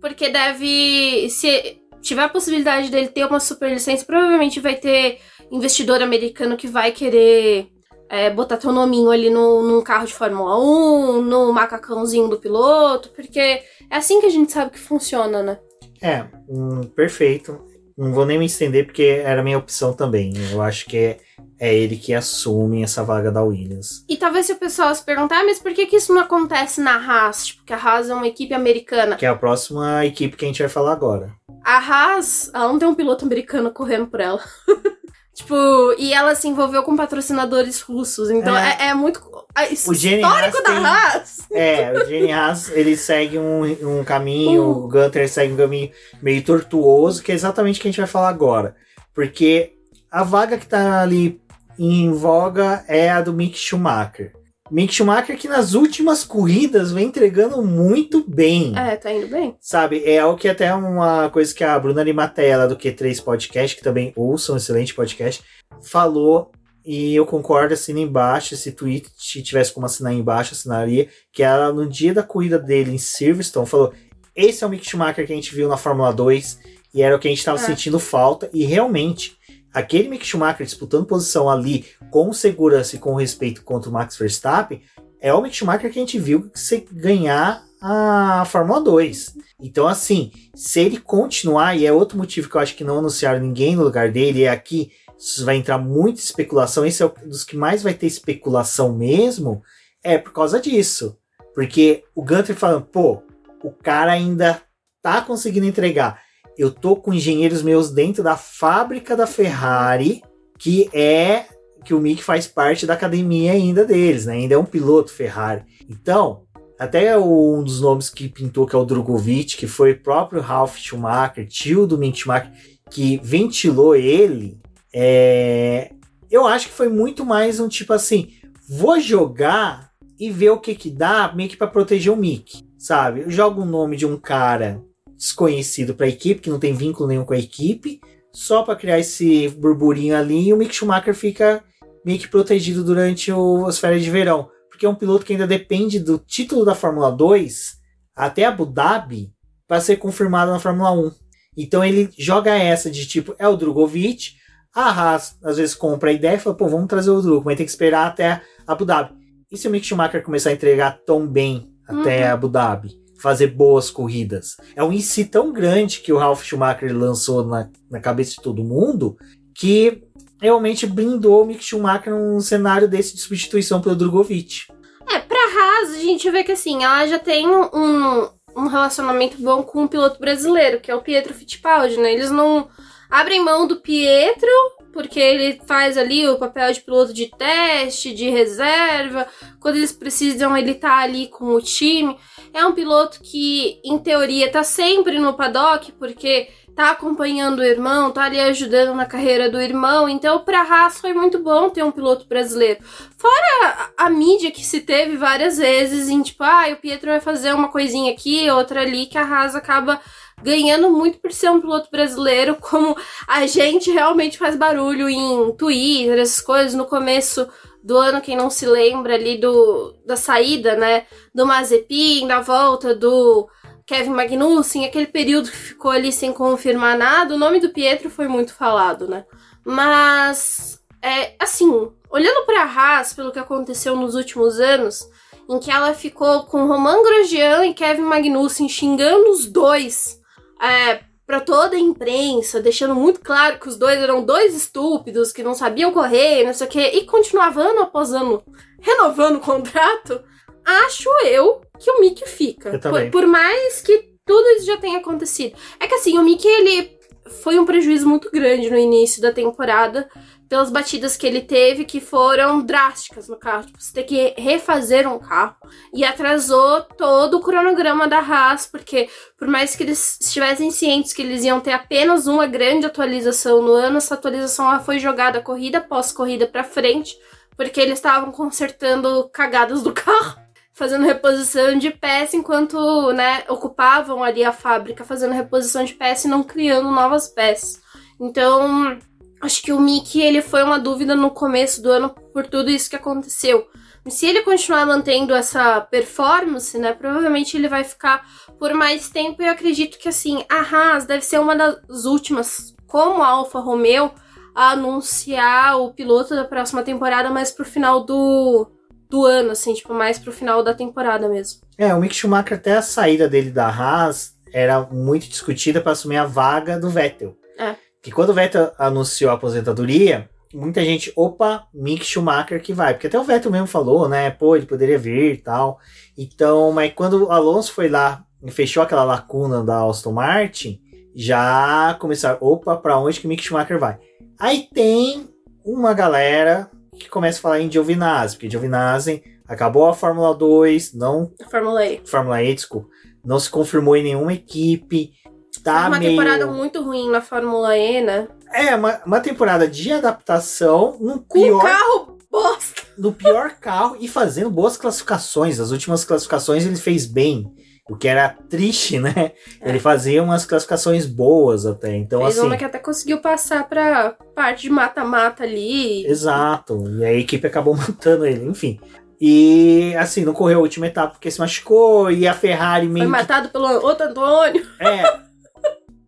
porque deve. Se tiver a possibilidade dele ter uma super licença, provavelmente vai ter investidor americano que vai querer é, botar teu nominho ali no, num carro de Fórmula 1, no macacãozinho do piloto, porque é assim que a gente sabe que funciona, né? É, um, perfeito. Não vou nem me estender porque era minha opção também. Eu acho que é é ele que assume essa vaga da Williams. E talvez se o pessoal se perguntar, ah, mas por que, que isso não acontece na Haas? Tipo, que a Haas é uma equipe americana. Que é a próxima equipe que a gente vai falar agora. A Haas, ela não tem um piloto americano correndo por ela. tipo, e ela se envolveu com patrocinadores russos. Então é, é, é muito. o histórico Haas da tem, Haas. É, o Jenny Haas, ele segue um, um caminho, uh. o Gunter segue um caminho meio tortuoso, que é exatamente o que a gente vai falar agora. Porque a vaga que tá ali em voga é a do Mick Schumacher. Mick Schumacher que nas últimas corridas vem entregando muito bem. É, tá indo bem. Sabe, é o que até uma coisa que a Bruna Limatella do Q3 Podcast, que também ouça um excelente podcast, falou e eu concordo, assina embaixo. Se tweet tivesse como assinar embaixo, assinaria. Que ela, no dia da corrida dele em Silverstone, falou: esse é o Mick Schumacher que a gente viu na Fórmula 2 e era o que a gente estava É. sentindo falta. E realmente, aquele Mick Schumacher disputando posição ali com segurança e com respeito contra o Max Verstappen é o Mick Schumacher que a gente viu ganhar a Fórmula 2. Então, assim, se ele continuar, e é outro motivo que eu acho que não anunciaram ninguém no lugar dele, é aqui vai entrar muita especulação. Esse é um dos que mais vai ter especulação mesmo, é por causa disso. Porque o Gunter falando, pô, o cara ainda tá conseguindo entregar. Eu tô com engenheiros meus dentro da fábrica da Ferrari, que é que o Mick faz parte da academia ainda deles, né? Ainda é um piloto Ferrari. Então, até um dos nomes que pintou, que é o Drogovic, que foi o próprio Ralf Schumacher, tio do Mick Schumacher, que ventilou ele, é, eu acho que foi muito mais um tipo assim, vou jogar e ver o que que dá, meio que pra proteger o Mick, sabe? Eu jogo o nome de um cara desconhecido pra equipe, que não tem vínculo nenhum com a equipe, só pra criar esse burburinho ali, e o Mick Schumacher fica meio que protegido durante o- as férias de verão. Porque é um piloto que ainda depende do título da Fórmula 2 até Abu Dhabi para ser confirmado na Fórmula 1. Então ele joga essa de tipo, é o Drogovic, a Haas às vezes compra a ideia e fala, pô, vamos trazer o Drogo, mas tem que esperar até Abu Dhabi. E se o Mick Schumacher começar a entregar tão bem até Uhum. Abu Dhabi? Fazer boas corridas. É um IC tão grande que o Ralf Schumacher lançou na, na cabeça de todo mundo que realmente blindou o Mick Schumacher num cenário desse de substituição pelo Drogovic. É, pra Haas, a gente vê que assim, ela já tem um, um relacionamento bom com um piloto brasileiro, que é o Pietro Fittipaldi, né? Eles não abrem mão do Pietro, porque ele faz ali o papel de piloto de teste, de reserva. Quando eles precisam, ele tá ali com o time. É um piloto que, em teoria, tá sempre no paddock, porque tá acompanhando o irmão, tá ali ajudando na carreira do irmão. Então, pra Haas foi muito bom ter um piloto brasileiro. Fora a, a mídia que se teve várias vezes em tipo, ah, o Pietro vai fazer uma coisinha aqui, outra ali, que a Haas acaba ganhando muito por ser um piloto brasileiro, como a gente realmente faz barulho em Twitter, essas coisas, no começo do ano, quem não se lembra ali do da saída, né, do Mazepin, da volta do Kevin Magnussen, aquele período que ficou ali sem confirmar nada, o nome do Pietro foi muito falado, né? Mas, é, assim, olhando pra Haas, pelo que aconteceu nos últimos anos, em que ela ficou com Romain Grosjean e Kevin Magnussen xingando os dois é, para toda a imprensa, deixando muito claro que os dois eram dois estúpidos, que não sabiam correr, não sei o quê, e continuava ano após ano renovando o contrato, acho eu que o Mickey fica. Por, por mais que tudo isso já tenha acontecido. É que assim, o Mickey, ele foi um prejuízo muito grande no início da temporada, pelas batidas que ele teve, que foram drásticas no carro. Tipo, você tem que refazer um carro. E atrasou todo o cronograma da Haas, porque por mais que eles estivessem cientes que eles iam ter apenas uma grande atualização no ano, essa atualização foi jogada corrida após corrida pra frente, porque eles estavam consertando cagadas do carro, fazendo reposição de peça, enquanto né, ocupavam ali a fábrica fazendo reposição de peça e não criando novas peças. Então, acho que o Mickey ele foi uma dúvida no começo do ano por tudo isso que aconteceu. Se ele continuar mantendo essa performance, né, provavelmente ele vai ficar por mais tempo. E eu acredito que assim, a Haas deve ser uma das últimas, como a Alfa Romeo, a anunciar o piloto da próxima temporada mais pro final do, do ano, assim, tipo, mais pro final da temporada mesmo. É, o Mick Schumacher, até a saída dele da Haas, era muito discutida para assumir a vaga do Vettel. É. Que quando o Vettel anunciou a aposentadoria, muita gente, opa, Mick Schumacher que vai. Porque até o Vettel mesmo falou, né? Pô, ele poderia vir e tal. Então, mas quando o Alonso foi lá e fechou aquela lacuna da Aston Martin, já começaram, opa, pra onde que Mick Schumacher vai? Aí tem uma galera que começa a falar em Giovinazzi, porque Giovinazzi acabou a Fórmula 2, não A Fórmula E. Fórmula E, desculpa, não se confirmou em nenhuma equipe. Tá uma meio... temporada muito ruim na Fórmula E, né? É, uma, uma temporada de adaptação no Com pior, carro bosta. no pior carro e fazendo boas classificações. As últimas classificações ele fez bem. O que era triste, né? É. Ele fazia umas classificações boas até. Então, Fez assim. uma que até conseguiu passar pra parte de mata-mata ali. Exato. E a equipe acabou matando ele, enfim. E assim, não correu a última etapa porque se machucou e a Ferrari meio. Foi matado que... pelo outro Antônio. É.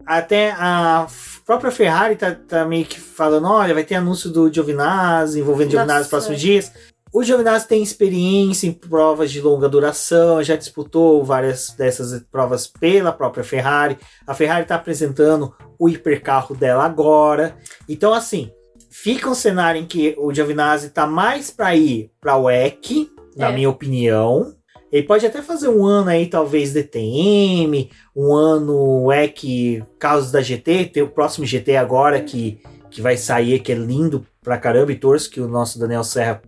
até a própria Ferrari tá, tá, meio que falando: olha, vai ter anúncio do Giovinazzi envolvendo Giovinazzi nos próximos dias. O Giovinazzi tem experiência em provas de longa duração, já disputou várias dessas provas pela própria Ferrari. A Ferrari está apresentando o hipercarro dela agora. Então, assim, fica um cenário em que o Giovinazzi está mais para ir para o WEC, na é. minha opinião. Ele pode até fazer um ano aí, talvez DTM, um ano WEC carros da GT, ter o próximo GT agora que, que vai sair, que é lindo pra caramba, e torço que o nosso Daniel Serra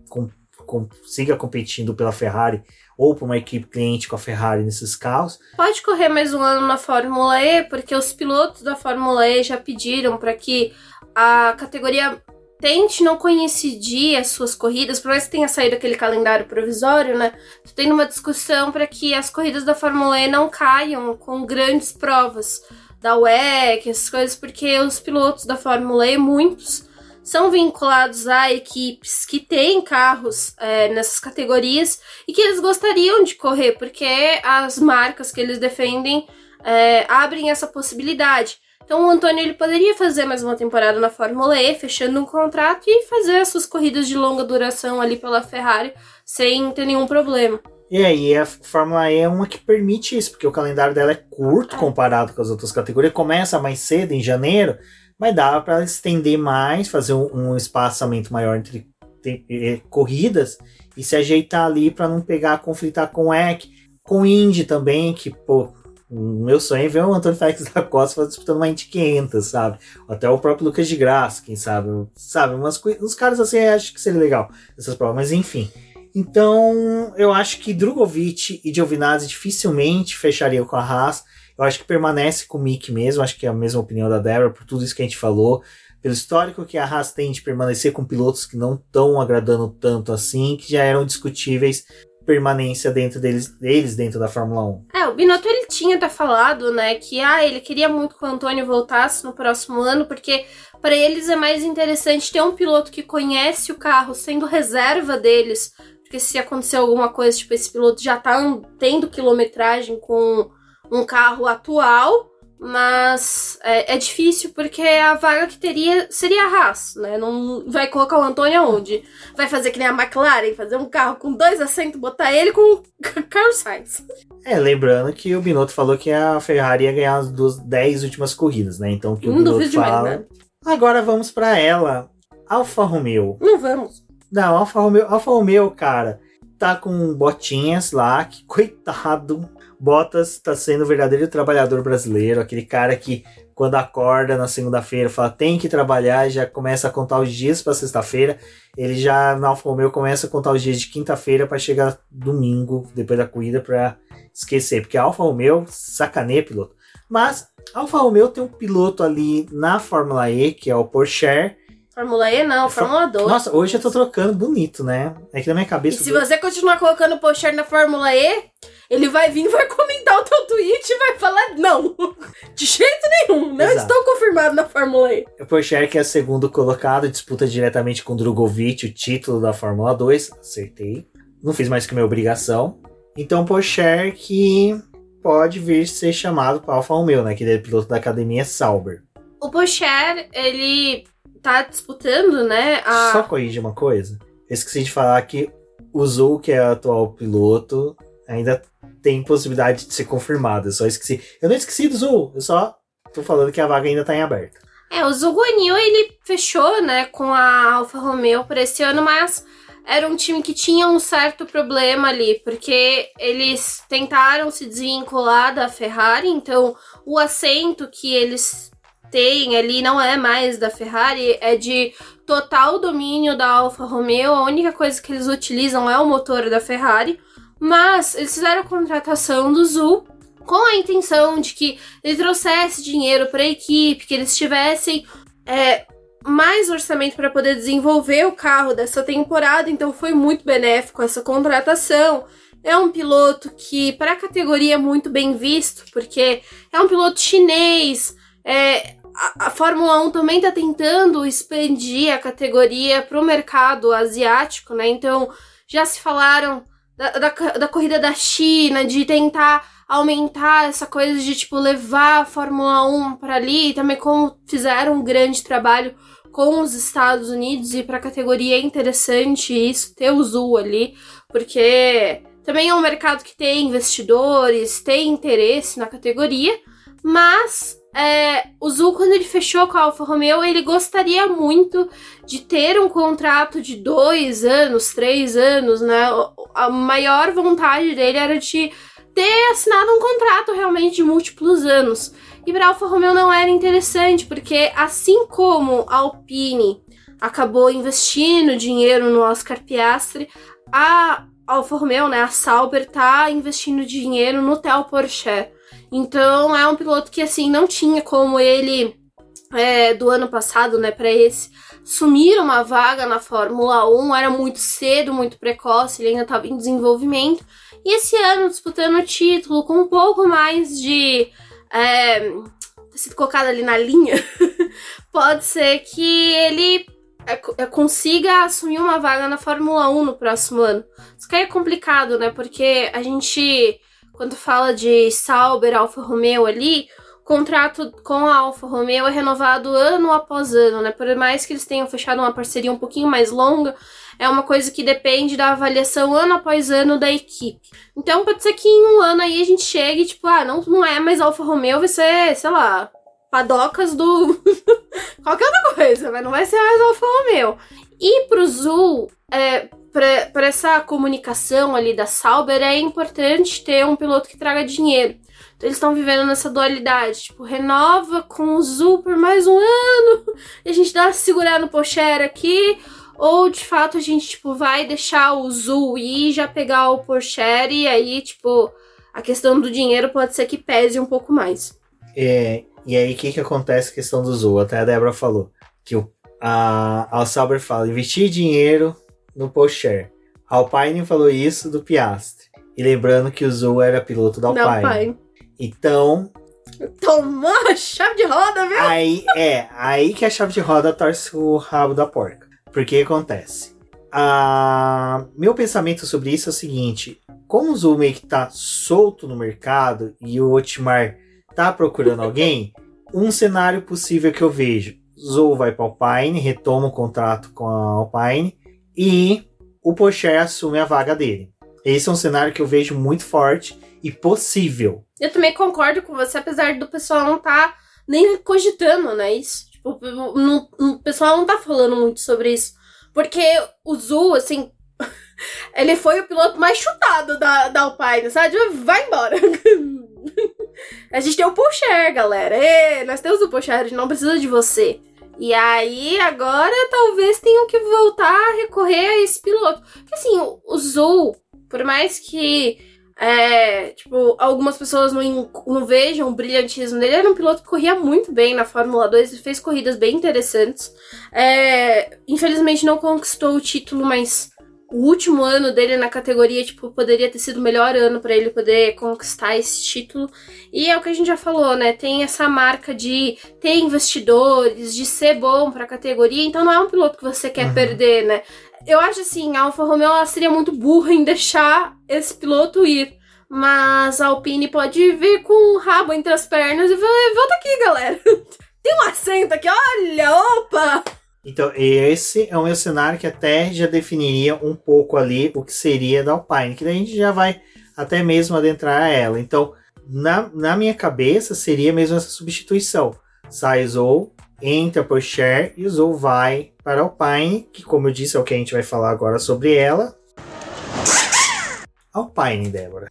siga competindo pela Ferrari ou para uma equipe cliente com a Ferrari nesses carros. Pode correr mais um ano na Fórmula E, porque os pilotos da Fórmula E já pediram para que a categoria tente não coincidir as suas corridas, por mais que tenha saído aquele calendário provisório, né? Tu tem uma discussão para que as corridas da Fórmula E não caiam com grandes provas da WEC, essas coisas, porque os pilotos da Fórmula E, muitos, são vinculados a equipes que têm carros é, nessas categorias e que eles gostariam de correr, porque as marcas que eles defendem é, abrem essa possibilidade. Então o Antônio ele poderia fazer mais uma temporada na Fórmula E, fechando um contrato e fazer essas corridas de longa duração ali pela Ferrari sem ter nenhum problema. E aí a Fórmula E é uma que permite isso, porque o calendário dela é curto é. comparado com as outras categorias, começa mais cedo, em janeiro, mas dá para estender mais, fazer um, um espaçamento maior entre te, corridas e se ajeitar ali para não pegar, conflitar com o EC, com o Indy também, que, pô, o meu sonho é ver o Antônio Félix da Costa disputando uma Indy 500, sabe? Até o próprio Lucas de Graça, quem sabe? Sabe, umas, uns caras assim, acho que seria legal essas provas, mas enfim. Então, eu acho que Drogovic e Giovinazzi dificilmente fechariam com a Haas. Eu acho que permanece com o Mick mesmo, acho que é a mesma opinião da Débora, por tudo isso que a gente falou. Pelo histórico que a Haas tem de permanecer com pilotos que não estão agradando tanto assim, que já eram discutíveis permanência dentro deles, deles dentro da Fórmula 1. É, o Binotto ele tinha até falado, né, que ah, ele queria muito que o Antônio voltasse no próximo ano, porque para eles é mais interessante ter um piloto que conhece o carro sendo reserva deles, porque se acontecer alguma coisa, tipo, esse piloto já tá tendo quilometragem com um carro atual, mas é, é, difícil porque a vaga que teria seria a Haas, né? Não vai colocar o Antônio aonde? Vai fazer que nem a McLaren, fazer um carro com dois assentos, botar ele com Carlos Sainz. É, lembrando que o Binotto falou que a Ferrari ia ganhar as duas, dez últimas corridas, né? Então que o Não Binotto fala. Demais, né? Agora vamos para ela, Alfa Romeo. Não vamos. Não, Alfa Romeo, Alfa Romeo, cara, tá com botinhas lá, que coitado Bottas está sendo o verdadeiro trabalhador brasileiro, aquele cara que quando acorda na segunda-feira fala tem que trabalhar já começa a contar os dias para sexta-feira. Ele já na Alfa Romeo começa a contar os dias de quinta-feira para chegar domingo depois da corrida para esquecer, porque a Alfa Romeo sacaneia piloto. Mas a Alfa Romeo tem um piloto ali na Fórmula E, que é o Porsche, Fórmula E não, Fórmula 2. Nossa, hoje eu tô trocando bonito, né? É que na minha cabeça. E se do... você continuar colocando o Porsche na Fórmula E, ele vai vir, vai comentar o teu tweet e vai falar não. De jeito nenhum. Não Exato. estou confirmado na Fórmula E. O Porsche que é segundo colocado, disputa diretamente com o Drogovic o título da Fórmula 2. Acertei. Não fiz mais que minha obrigação. Então, Porsche que pode vir ser chamado para Alfa Romeo, né? Que ele é piloto da academia Sauber. O Porsche, ele tá disputando, né? A... Só corrigir uma coisa. Eu esqueci de falar que o Zou, que é o atual piloto, ainda tem possibilidade de ser confirmado. Eu só esqueci. Eu não esqueci do Zou, eu só tô falando que a vaga ainda tá em aberto. É, o Guanyu, ele fechou, né, com a Alfa Romeo por esse ano, mas era um time que tinha um certo problema ali, porque eles tentaram se desvincular da Ferrari, então o assento que eles têm ali não é mais da Ferrari, é de total domínio da Alfa Romeo. A única coisa que eles utilizam é o motor da Ferrari. Mas eles fizeram a contratação do Zul com a intenção de que ele trouxesse dinheiro para a equipe, que eles tivessem é, mais orçamento para poder desenvolver o carro dessa temporada. Então foi muito benéfico essa contratação. É um piloto que, para a categoria, é muito bem visto, porque é um piloto chinês. É, a, Fórmula 1 também está tentando expandir a categoria para o mercado asiático, né? Então já se falaram da, da, da corrida da China, de tentar aumentar essa coisa de tipo levar a Fórmula 1 para ali, e também como fizeram um grande trabalho com os Estados Unidos e para a categoria é interessante isso ter o Zul ali, porque também é um mercado que tem investidores, tem interesse na categoria, mas é, o Zul, quando ele fechou com a Alfa Romeo, ele gostaria muito de ter um contrato de dois anos, três anos, né? A maior vontade dele era de ter assinado um contrato realmente de múltiplos anos. E para Alfa Romeo não era interessante, porque assim como a Alpine acabou investindo dinheiro no Oscar Piastri, a Alfa Romeo, né, a Sauber, tá investindo dinheiro no Theo Porcher. Então é um piloto que assim não tinha como ele é, do ano passado, né, para esse assumir uma vaga na Fórmula 1, era muito cedo, muito precoce, ele ainda estava em desenvolvimento. E esse ano disputando o título com um pouco mais de é, sido colocado ali na linha, pode ser que ele é, é, consiga assumir uma vaga na Fórmula 1 no próximo ano. Isso que é complicado, né? Porque a gente, quando fala de Sauber, Alfa Romeo ali, o contrato com a Alfa Romeo é renovado ano após ano, né? Por mais que eles tenham fechado uma parceria um pouquinho mais longa, é uma coisa que depende da avaliação ano após ano da equipe. Então pode ser que em um ano aí a gente chegue, tipo, ah, não, não é mais Alfa Romeo, vai ser, sei lá, padocas do. qualquer outra coisa, mas não vai ser mais Alfa Romeo. E pro Zul, é, para essa comunicação ali da Sauber, é importante ter um piloto que traga dinheiro. Então eles estão vivendo nessa dualidade, tipo, renova com o Zul por mais um ano, e a gente dá uma segurar no Pocher aqui, ou de fato a gente, tipo, vai deixar o Zul ir já pegar o Porsche e aí, tipo, a questão do dinheiro pode ser que pese um pouco mais. É, e aí, o que, que acontece a questão do Zul? Até a Débora falou que o, a, a Sauber fala investir dinheiro no Porsche. A Alpine falou isso do Piastri. E lembrando que o Zul era piloto da Alpine. Da Alpine. Então. Tomou a chave de roda, viu? Aí, é, aí que a chave de roda torce o rabo da porca. Porque acontece. A... Meu pensamento sobre isso é o seguinte: como o Zul meio que tá solto no mercado e o Otmar tá procurando alguém, um cenário possível que eu vejo: Zou vai para Alpine, retoma o contrato com a Alpine e o Pocher assume a vaga dele. Esse é um cenário que eu vejo muito forte e possível. Eu também concordo com você, apesar do pessoal não estar tá nem cogitando, né? Isso. Tipo, no, o pessoal não tá falando muito sobre isso. Porque o Zul, assim, ele foi o piloto mais chutado da, da Alpine, sabe? Vai embora. A gente tem o Pocher, galera. Nós temos o Pocher, a gente não precisa de você. E aí, agora talvez tenham que voltar a recorrer a esse piloto. Porque assim, o Zou, por mais que é, tipo, algumas pessoas não, não vejam o brilhantismo dele, era um piloto que corria muito bem na Fórmula 2 e fez corridas bem interessantes. É, infelizmente não conquistou o título, mas o último ano dele na categoria, tipo, poderia ter sido o melhor ano para ele poder conquistar esse título. E é o que a gente já falou, né? Tem essa marca de ter investidores, de ser bom para a categoria, então não é um piloto que você quer uhum. perder, né? Eu acho assim, a Alfa Romeo seria muito burra em deixar esse piloto ir. Mas a Alpine pode vir com o rabo entre as pernas e falar: volta aqui, galera. Tem um assento aqui, olha, opa! Então, esse é o meu cenário que até já definiria um pouco ali o que seria da Alpine, que daí a gente já vai até mesmo adentrar ela. Então, na, na minha cabeça, seria mesmo essa substituição. Sai Zou, entra por Cher e Zou vai para a Alpine, que como eu disse é o que a gente vai falar agora sobre ela. Alpine, Débora.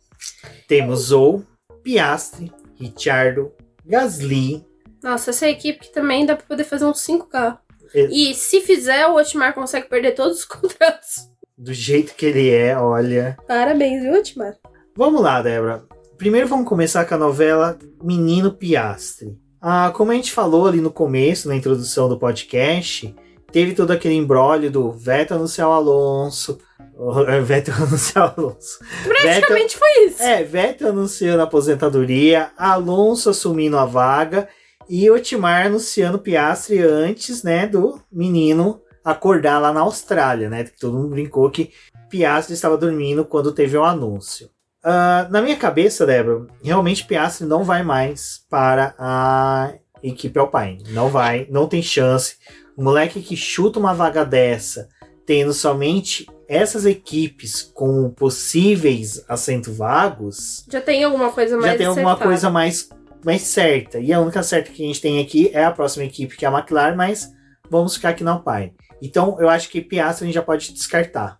Temos Zou, Piastri, Ricciardo, Gasly. Nossa, essa equipe também dá para poder fazer uns 5 carros. E se fizer, o Otmar consegue perder todos os contratos. Do jeito que ele é, olha. Parabéns, viu, Otmar? Vamos lá, Débora. Primeiro vamos começar com a novela Menino Piastre. Ah, como a gente falou ali no começo, na introdução do podcast, teve todo aquele embrólio do Vettel anunciar o Alonso. Vettel anunciar o Alonso. Praticamente Vettel, foi isso. É, Vettel anunciando a aposentadoria, Alonso assumindo a vaga e o Timar anunciando Piastre antes, né, do menino acordar lá na Austrália, né? Todo mundo brincou que Piastri estava dormindo quando teve o anúncio. Uh, na minha cabeça, Débora, realmente Piastri não vai mais para a equipe Alpine. Não vai, não tem chance. O moleque que chuta uma vaga dessa, tendo somente essas equipes com possíveis assentos vagos. Já tem alguma coisa mais Já tem alguma coisa mais, mais certa. E a única certa que a gente tem aqui é a próxima equipe, que é a McLaren, mas vamos ficar aqui na Alpine. Então eu acho que Piastri a gente já pode descartar.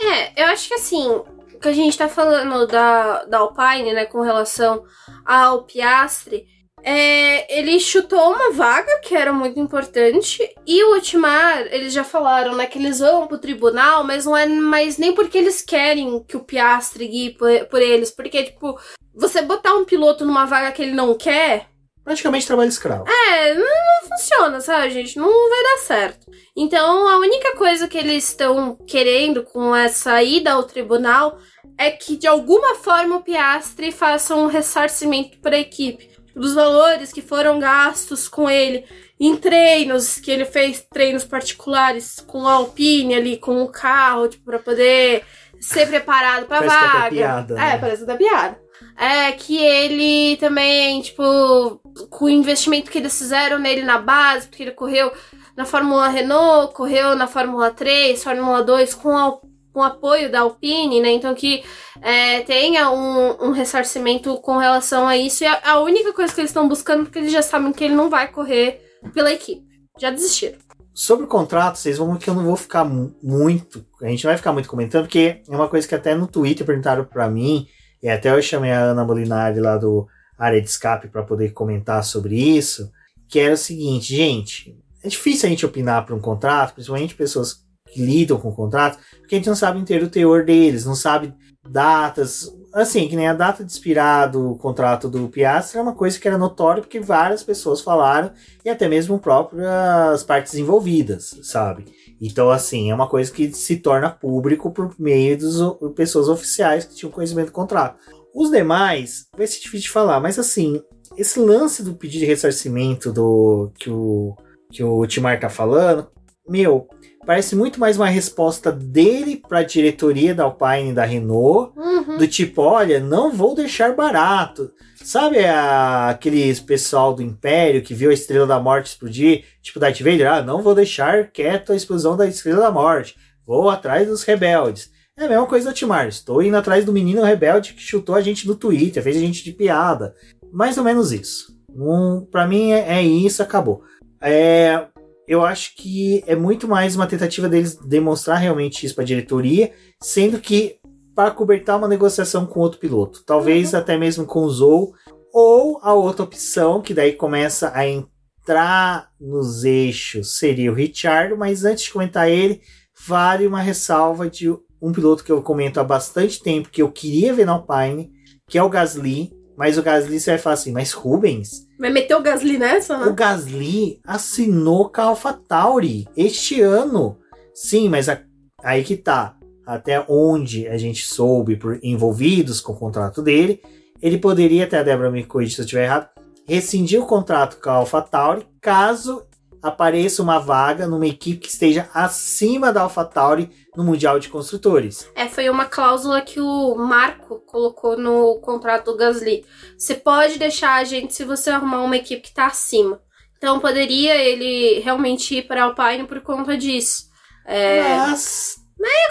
É, eu acho que assim, que a gente tá falando da, da Alpine, né, com relação ao Piastre, é, ele chutou uma vaga que era muito importante e o Otmar, eles já falaram, né, que eles vão pro tribunal, mas não é mais nem porque eles querem que o Piastre guie por, por eles, porque, tipo, você botar um piloto numa vaga que ele não quer, Praticamente trabalho escravo. é, não, não funciona, sabe, gente? Não vai dar certo. Então, a única coisa que eles estão querendo com essa ida ao tribunal é que, de alguma forma, o Piastre faça um ressarcimento para a equipe. Dos valores que foram gastos com ele em treinos, que ele fez treinos particulares com a Alpine ali, com o carro, tipo, para poder ser preparado pra Parece que até vaga. piada, É, né? parece até piada. É que ele também, tipo, com o investimento que eles fizeram nele na base, porque ele correu na Fórmula Renault, correu na Fórmula 3, Fórmula 2 com, a- com apoio da Alpine, né? Então que é, tenha um, um ressarcimento com relação a isso. E é a única coisa que eles estão buscando, porque eles já sabem que ele não vai correr pela equipe. Já desistiram. Sobre o contrato, vocês vão que eu não vou ficar mu- muito. A gente não vai ficar muito comentando, porque é uma coisa que até no Twitter perguntaram pra mim, e até eu chamei a Ana Molinari lá do área de escape pra poder comentar sobre isso, que era o seguinte, gente, é difícil a gente opinar para um contrato, principalmente pessoas que lidam com o contrato, porque a gente não sabe inteiro o teor deles, não sabe datas. Assim, que nem a data de expirar do contrato do Piastri é uma coisa que era notória porque várias pessoas falaram e até mesmo próprias partes envolvidas, sabe? Então, assim, é uma coisa que se torna público por meio das pessoas oficiais que tinham conhecimento do contrato. Os demais, vai ser difícil de falar, mas assim, esse lance do pedido de ressarcimento do que o, que o Timar tá falando, meu, parece muito mais uma resposta dele para a diretoria da Alpine e da Renault Uhum. do tipo, olha, não vou deixar barato. Sabe a- aqueles pessoal do Império que viu a Estrela da Morte explodir? Tipo Darth Vader, ah, não vou deixar quieto a explosão da Estrela da Morte. Vou atrás dos rebeldes. É a mesma coisa do Timar. Estou indo atrás do menino rebelde que chutou a gente no Twitter, fez a gente de piada. Mais ou menos isso. Um, para mim é, é isso, acabou. É, eu acho que é muito mais uma tentativa deles demonstrar realmente isso para a diretoria, sendo que para cobertar uma negociação com outro piloto. Talvez até mesmo com o Zou. Ou a outra opção, que daí começa a entrar nos eixos, seria o Richard. Mas antes de comentar ele, vale uma ressalva de um piloto que eu comento há bastante tempo, que eu queria ver na Alpine, que é o Gasly. Mas o Gasly você vai falar assim, mas Rubens, Vai meter o Gasly nessa, o né? Gasly assinou com a AlphaTauri este ano. Sim, mas a- aí que tá. Até onde a gente soube por envolvidos com o contrato dele, ele poderia, até a Débora me corrigir se eu estiver errado, rescindir o contrato com a AlphaTauri caso apareça uma vaga numa equipe que esteja acima da AlphaTauri no Mundial de Construtores. É, foi uma cláusula que o Marco colocou no contrato do Gasly. Você pode deixar a gente se você arrumar uma equipe que tá acima. Então poderia ele realmente ir para Alpine por conta disso. É Mas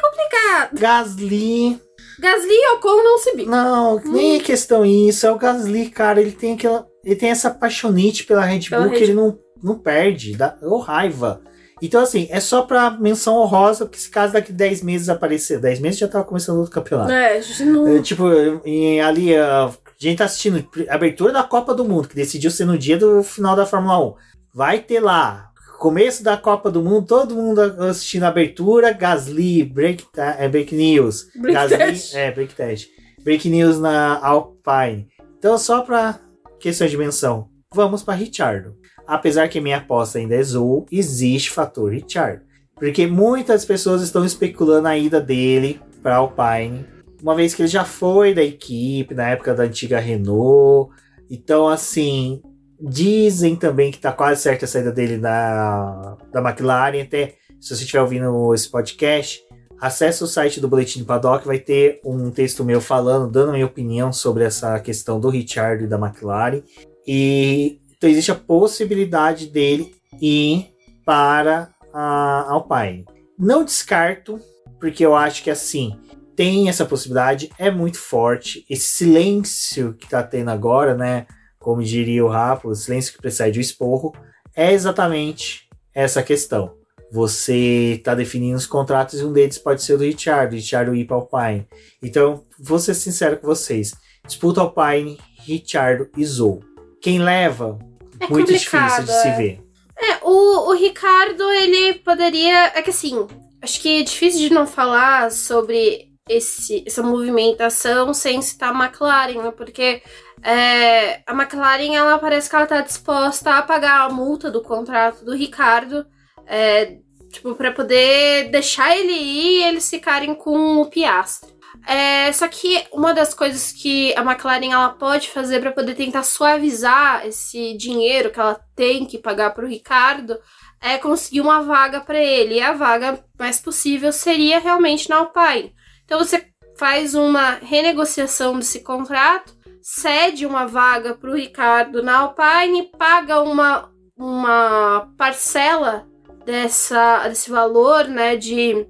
complicado. Gasly Gasly e Ocon não se bicam. Não, nem é Hum. questão isso. É o Gasly, cara. Ele tem aquela. Ele tem essa paixonite pela Red Pela Bull que Red ele não, não perde. Dá ou raiva. Então, assim, é só pra menção honrosa, porque se caso daqui 10 meses aparecer. 10 meses já tava começando outro campeonato. É, a gente não. É, tipo, em- ali, a gente tá assistindo a abertura da Copa do Mundo, que decidiu ser no dia do final da Fórmula 1. Vai ter lá, começo da Copa do Mundo, todo mundo assistindo a abertura, Gasly, Break, é, break News. Break Gasly, test. É, Break Test. Break News na Alpine. Então, só pra questão de menção, vamos pra Richardo. Apesar que minha aposta ainda é Zou, existe fator Richard. Porque muitas pessoas estão especulando a ida dele pra Alpine. Uma vez que ele já foi da equipe, na época da antiga Renault. Então, assim, dizem também que tá quase certa a saída dele da, da McLaren. Até se você estiver ouvindo esse podcast, acesse o site do Boletim do Paddock, vai ter um texto meu falando, dando minha opinião sobre essa questão do Richard e da McLaren. E então existe a possibilidade dele ir para a Alpine. Não descarto, porque eu acho que assim, tem essa possibilidade, é muito forte. Esse silêncio que tá tendo agora, né? Como diria o Rafa, o silêncio que precede o esporro, é exatamente essa questão. Você está definindo os contratos e um deles pode ser o do Richard, o Richard ir para Alpine. Então, vou ser sincero com vocês. Disputa Alpine, Richard e Zou. Quem leva? É muito difícil de é. se ver. É, o, o Ricardo, ele poderia. É que assim, acho que é difícil de não falar sobre esse, essa movimentação sem citar a McLaren, né? Porque é, a McLaren, ela parece que ela tá disposta a pagar a multa do contrato do Ricardo, é, tipo, para poder deixar ele ir e eles ficarem com o Piastri. É, só que uma das coisas que a McLaren ela pode fazer para poder tentar suavizar esse dinheiro que ela tem que pagar para o Ricardo é conseguir uma vaga para ele. E a vaga mais possível seria realmente na Alpine. Então você faz uma renegociação desse contrato, cede uma vaga para o Ricardo na Alpine, paga uma, uma parcela dessa, desse valor, né, de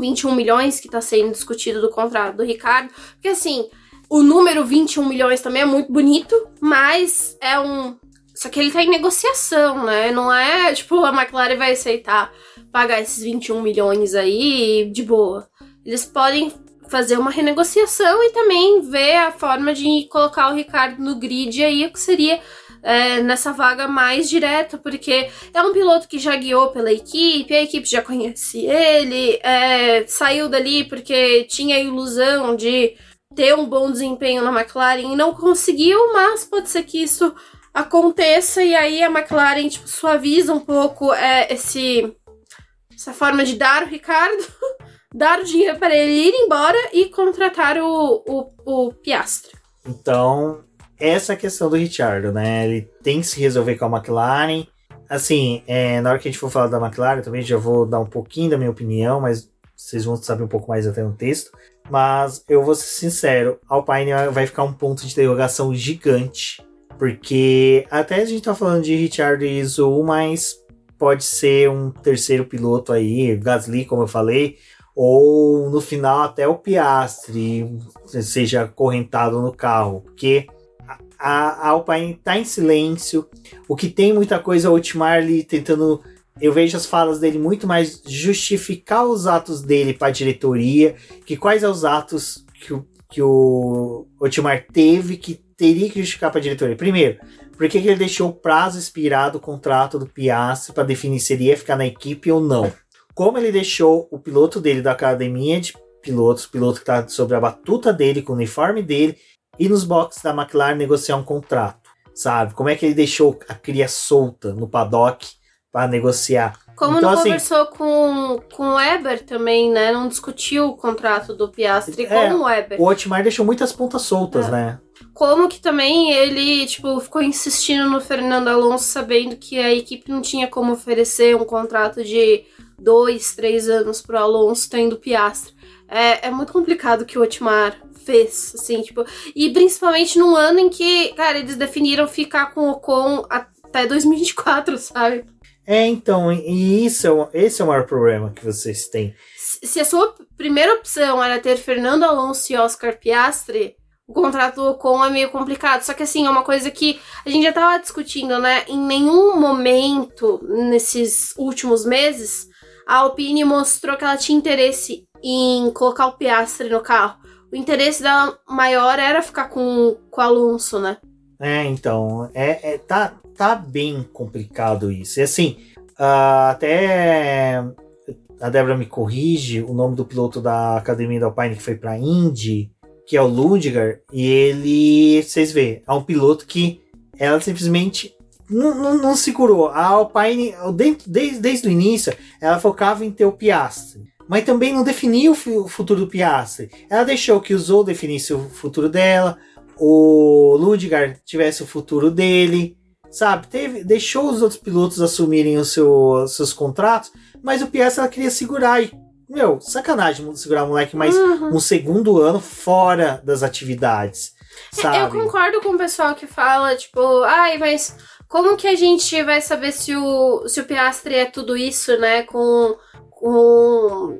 21 milhões que está sendo discutido do contrato do Ricardo. Porque assim, o número 21 milhões também é muito bonito, mas é um. Só que ele tá em negociação, né? Não é tipo a McLaren vai aceitar pagar esses 21 milhões aí de boa. Eles podem fazer uma renegociação e também ver a forma de colocar o Ricardo no grid aí, o que seria é, nessa vaga mais direta, porque é um piloto que já guiou pela equipe, a equipe já conhece ele, é, saiu dali porque tinha a ilusão de ter um bom desempenho na McLaren e não conseguiu, mas pode ser que isso aconteça e aí a McLaren tipo, suaviza um pouco é, esse essa forma de dar o Ricardo, dar o dinheiro para ele ir embora e contratar o, o, o Piastre. Então, essa questão do Richard, né? Ele tem que se resolver com a McLaren. Assim, é, na hora que a gente for falar da McLaren, também já vou dar um pouquinho da minha opinião, mas vocês vão saber um pouco mais até no texto. Mas eu vou ser sincero, Alpine vai ficar um ponto de interrogação gigante. Porque até a gente tá falando de Richard e Zou, mas pode ser um terceiro piloto aí, Gasly, como eu falei, ou no final até o Piastri seja correntado no carro, porque a, Alpine está em silêncio. O que tem muita coisa, o Otmar ali tentando. Eu vejo as falas dele muito mais justificar os atos dele para a diretoria, que quais são os atos que o, que o Otmar teve que teria que justificar para a diretoria. Primeiro, por que, ele deixou o prazo expirado do contrato do Piastri para definir se ele ia ficar na equipe ou não? Como ele deixou o piloto dele da academia de pilotos, o piloto que está sobre a batuta dele, com o uniforme dele, e nos boxes da McLaren negociar um contrato, sabe? Como é que ele deixou a cria solta no paddock para negociar? Como então, não assim, conversou com, com o Weber também, né? Não discutiu o contrato do Piastri É, com o Weber. o Otmar deixou muitas pontas soltas, É. né? Como que também ele, tipo, ficou insistindo no Fernando Alonso, sabendo que a equipe não tinha como oferecer um contrato de dois, três anos pro Alonso tendo Piastri. É, é muito complicado que o Otmar fez, assim, tipo, e principalmente num ano em que, cara, eles definiram ficar com o Ocon até 2024, sabe? É, então, e isso é o, esse é o maior problema que vocês têm. Se a sua primeira opção era ter Fernando Alonso e Oscar Piastri, o contrato do Ocon é meio complicado. Só que assim, é uma coisa que a gente já tava discutindo, né? Em nenhum momento nesses últimos meses, a Alpine mostrou que ela tinha interesse em colocar o Piastri no carro. O interesse dela maior era ficar com, com o Alonso, né? É, então, é, é- tá, tá bem complicado isso. E assim, ah, até a Débora me corrige, o nome do piloto da academia da Alpine que foi pra Indy, que é o Ludiger, e ele, vocês vê, é um piloto que ela simplesmente não, não, não segurou. A Alpine, desde, desde, desde o início, ela focava em ter o Piastri. Mas também não definia o futuro do Piastri. Ela deixou que o Zou definisse o futuro dela, o Ludgar tivesse o futuro dele, sabe? Teve, deixou os outros pilotos assumirem os seu- seus contratos, mas o Piastri ela queria segurar e meu, sacanagem segurar o moleque mais Uhum. um segundo ano fora das atividades. Sabe? É, Eu concordo com o pessoal que fala, tipo, ai, mas como que a gente vai saber se o, se o Piastri é tudo isso, né? Com. Com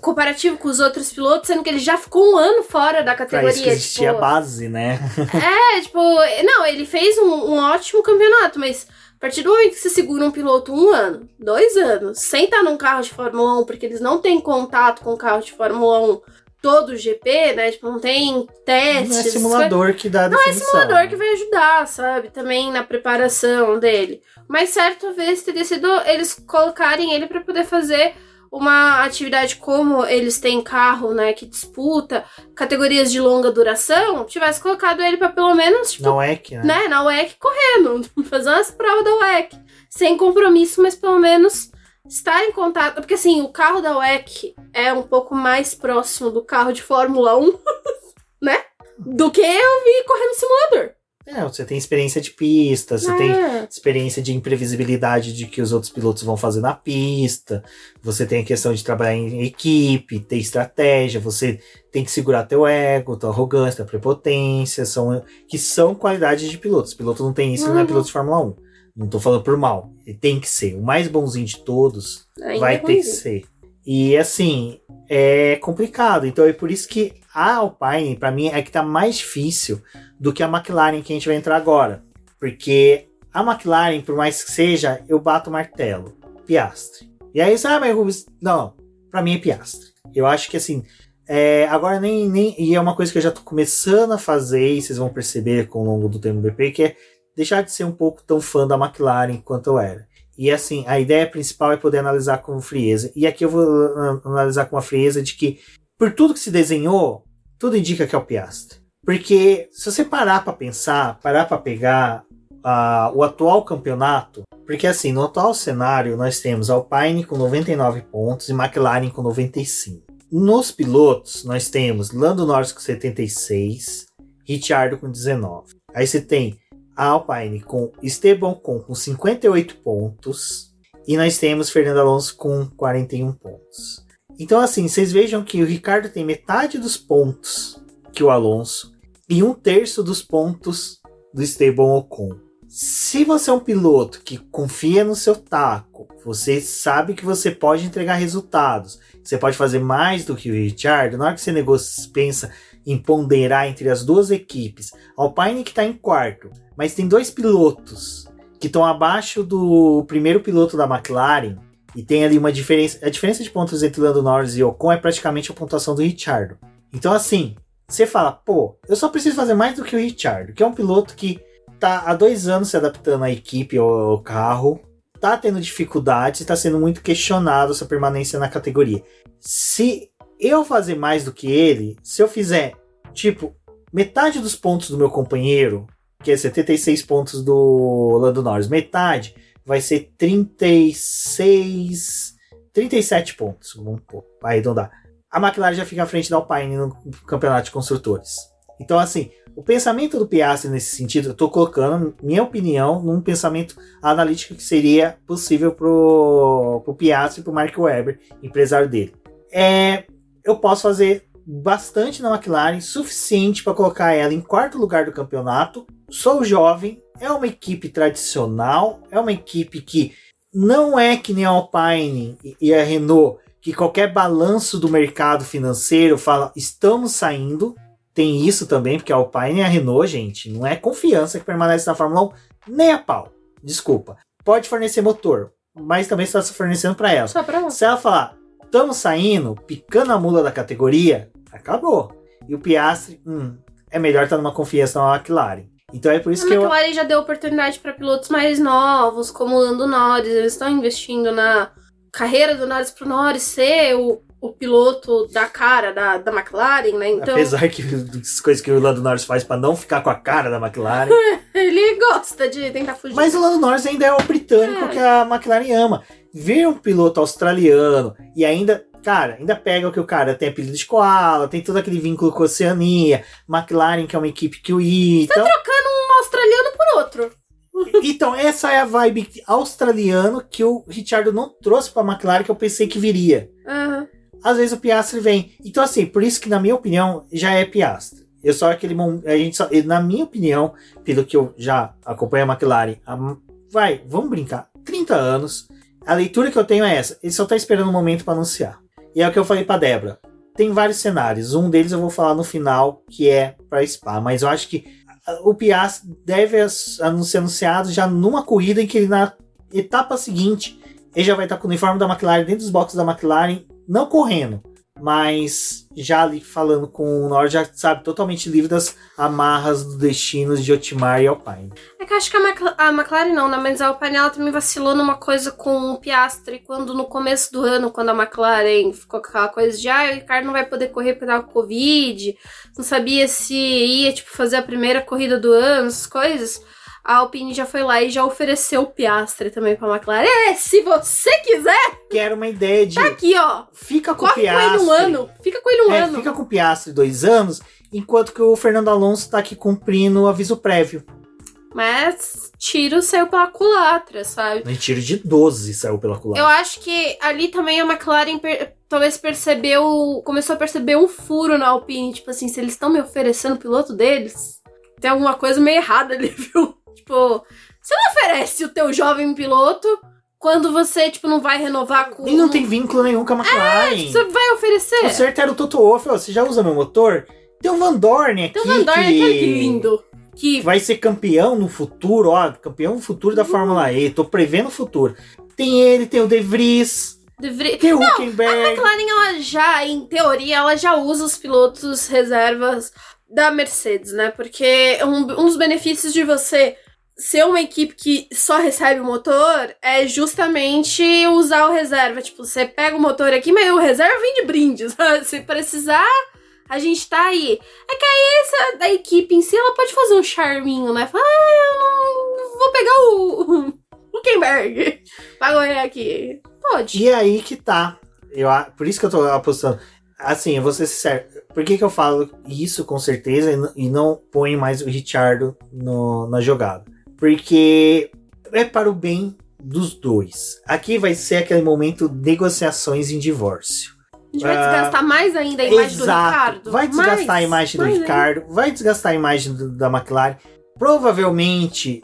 comparativo com os outros pilotos, sendo que ele já ficou um ano fora da Pra categoria. isso que existia a tipo, base, né? é, tipo, não, ele fez um, um ótimo campeonato, mas a partir do momento que você segura um piloto um ano, dois anos, sem estar num carro de Fórmula 1, porque eles não têm contato com o carro de Fórmula 1 todo o GP, né? Tipo, não tem testes. Não é simulador que dá a não é definição. simulador que vai ajudar, sabe? Também na preparação dele. Mas certa vez teria sido eles colocarem ele pra poder fazer uma atividade como eles têm carro, né, que disputa categorias de longa duração, tivesse colocado ele pra pelo menos, tipo, Não é que, né? né, na WEC correndo, fazer umas provas da WEC, sem compromisso, mas pelo menos estar em contato, porque assim, o carro da WEC é um pouco mais próximo do carro de Fórmula 1, né? Do que eu vi correndo simulador. É, você tem experiência de pista, você tem É. experiência de imprevisibilidade de que os outros pilotos vão fazer na pista, você tem a questão de trabalhar em equipe, ter estratégia, você tem que segurar teu ego, tua arrogância, tua prepotência, são, que são qualidades de pilotos. Piloto não tem isso, ele não é Uhum. piloto de Fórmula 1. Não tô falando por mal, ele tem que ser. O mais bonzinho de todos Ainda vai é ter que ser. E assim, é complicado. Então é por isso que a Alpine, pra mim, é que tá mais difícil do que a McLaren que a gente vai entrar agora. Porque a McLaren, por mais que seja, eu bato o martelo. Piastre. E aí, sabe, mas Rubens, não, pra mim é Piastre. Eu acho que assim, é, agora nem, nem. E é uma coisa que eu já tô começando a fazer, e vocês vão perceber com o longo do tempo BP, que é deixar de ser um pouco tão fã da McLaren quanto eu era. E assim, a ideia principal é poder analisar com frieza. E aqui eu vou ah, analisar com a frieza de que, por tudo que se desenhou, tudo indica que é o Piastri. Porque se você parar para pensar, parar para pegar ah, o atual campeonato, porque assim, no atual cenário nós temos Alpine com 99 pontos e McLaren com 95. Nos pilotos nós temos Lando Norris com 76, Ricciardo com 19. Aí você tem a Alpine com Esteban Ocon com 58 pontos e nós temos Fernando Alonso com 41 pontos. Então assim, vocês vejam que o Ricardo tem metade dos pontos que o Alonso e um terço dos pontos do Esteban Ocon. Se você é um piloto que confia no seu taco, você sabe que você pode entregar resultados, você pode fazer mais do que o Richard, na hora que você negocia, pensa em ponderar entre as duas equipes, Alpine que está em quarto, mas tem dois pilotos que estão abaixo do primeiro piloto da McLaren e tem ali uma diferença. A diferença de pontos entre Lando Norris e Ocon é praticamente a pontuação do Richard. Então, assim, você fala, pô, eu só preciso fazer mais do que o Richard, que é um piloto que tá há dois anos se adaptando à equipe ou ao carro, tá tendo dificuldades, está sendo muito questionado sua permanência na categoria. Se eu fazer mais do que ele, se eu fizer, tipo, metade dos pontos do meu companheiro, que é 76 pontos do Lando Norris, metade vai ser 36, 37 pontos, vamos pôr, arredondar. A McLaren já fica à frente da Alpine no campeonato de construtores. Então, assim, o pensamento do Piastri nesse sentido, eu estou colocando, minha opinião, num pensamento analítico que seria possível pro, pro Piastri e pro Mark Webber, empresário dele. É, eu posso fazer bastante na McLaren, suficiente para colocar ela em quarto lugar do campeonato. Sou jovem, é uma equipe tradicional, é uma equipe que não é que nem a Alpine e a Renault, que qualquer balanço do mercado financeiro fala estamos saindo. Tem isso também, porque a Alpine e a Renault, gente, não é confiança que permanece na Fórmula 1, nem a pau. Desculpa. Pode fornecer motor, mas também está se fornecendo para ela. Só pra Se ela falar, estamos saindo, picando a mula da categoria, acabou. E o Piastri, hum, é melhor estar numa confiança na McLaren. Então é por isso A que eu. McLaren já deu oportunidade para pilotos mais novos, como o Lando Norris. Eles estão investindo na carreira do Norris pro Norris ser o, o piloto da cara da, da McLaren, né? Então, Apesar que das coisas que o Lando Norris faz para não ficar com a cara da McLaren. ele gosta de tentar fugir. Mas o Lando Norris ainda é o britânico É. que a McLaren ama. Ver um piloto australiano e ainda, cara, ainda pega o que o cara tem apelido de koala, tem todo aquele vínculo com a Oceania, McLaren que é uma equipe que o I. Então, um australiano por outro. Então, essa é a vibe australiano que o Richard não trouxe pra McLaren que eu pensei que viria. Aham. às vezes o Piastri vem. Então, assim, por isso que, na minha opinião, já é Piastri. Eu só aquele a gente só, na minha opinião, pelo que eu já acompanho a McLaren, a, vai, vamos brincar, 30 anos. A leitura que eu tenho é essa. Ele só tá esperando o um momento para anunciar. E é o que eu falei para Débora. Tem vários cenários. Um deles eu vou falar no final, que é para Spa, mas eu acho que o Piastri deve ser anunciado já numa corrida em que ele na etapa seguinte ele já vai estar com o uniforme da McLaren dentro dos boxes da McLaren, não correndo, mas já ali falando com o Norris, já sabe, totalmente livre das amarras dos destinos de Otmar e Alpine. É que eu acho que a, a McLaren não, né? Mas a Alpine ela também vacilou numa coisa com o Piastri, quando no começo do ano, quando a McLaren ficou com aquela coisa de ah, o Ricardo não vai poder correr pela Covid, não sabia se ia, tipo, fazer a primeira corrida do ano, essas coisas a Alpine já foi lá e já ofereceu o Piastre também pra McLaren. É, se você quiser! Que era uma ideia de. Tá aqui, ó. Fica com o Piastre. com ele um ano. Fica com ele um é, ano. Fica com o Piastre dois anos, enquanto que o Fernando Alonso tá aqui cumprindo o aviso prévio. Mas tiro saiu pela culatra, sabe? Um tiro de 12 saiu pela culatra. Eu acho que ali também a McLaren per talvez percebeu. Começou a perceber um furo na Alpine. Tipo assim, se eles estão me oferecendo o piloto deles, tem alguma coisa meio errada ali, viu? Tipo, você não oferece o teu jovem piloto quando você, tipo, não vai renovar com. E não tem vínculo nenhum com a McLaren. É, você vai oferecer. O certo era o Toto Wolff, você já usa meu motor? Tem um Van Dorn aqui. Tem um Van Dorn que... aqui, lindo. Que vai ser campeão no futuro, ó, campeão no futuro da Fórmula E, tô prevendo o futuro. Tem ele, tem o De Vries. Tem o não, Huckenberg. A McLaren, ela já, em teoria, ela já usa os pilotos reservas da Mercedes, né? Porque um, um dos benefícios de você ser uma equipe que só recebe o motor é justamente usar o reserva. Tipo, você pega o motor aqui, mas o reserva vem de brinde. Se precisar, a gente tá aí. É que aí essa da equipe em si, ela pode fazer um charminho, né? Fala, ah, eu não vou pegar o Huckenberg pra correr aqui. Pode. E é aí que tá. Eu, por isso que eu tô apostando. Assim, eu vou ser sincero. Por que, que eu falo isso com certeza e não ponho mais o Richardo no, na jogada? porque é para o bem dos dois. Aqui vai ser aquele momento de negociações em divórcio. A gente vai uh, desgastar mais ainda a imagem exato. do Ricardo. Vai desgastar mais, a imagem do Ricardo, ainda. vai desgastar a imagem do, da McLaren. Provavelmente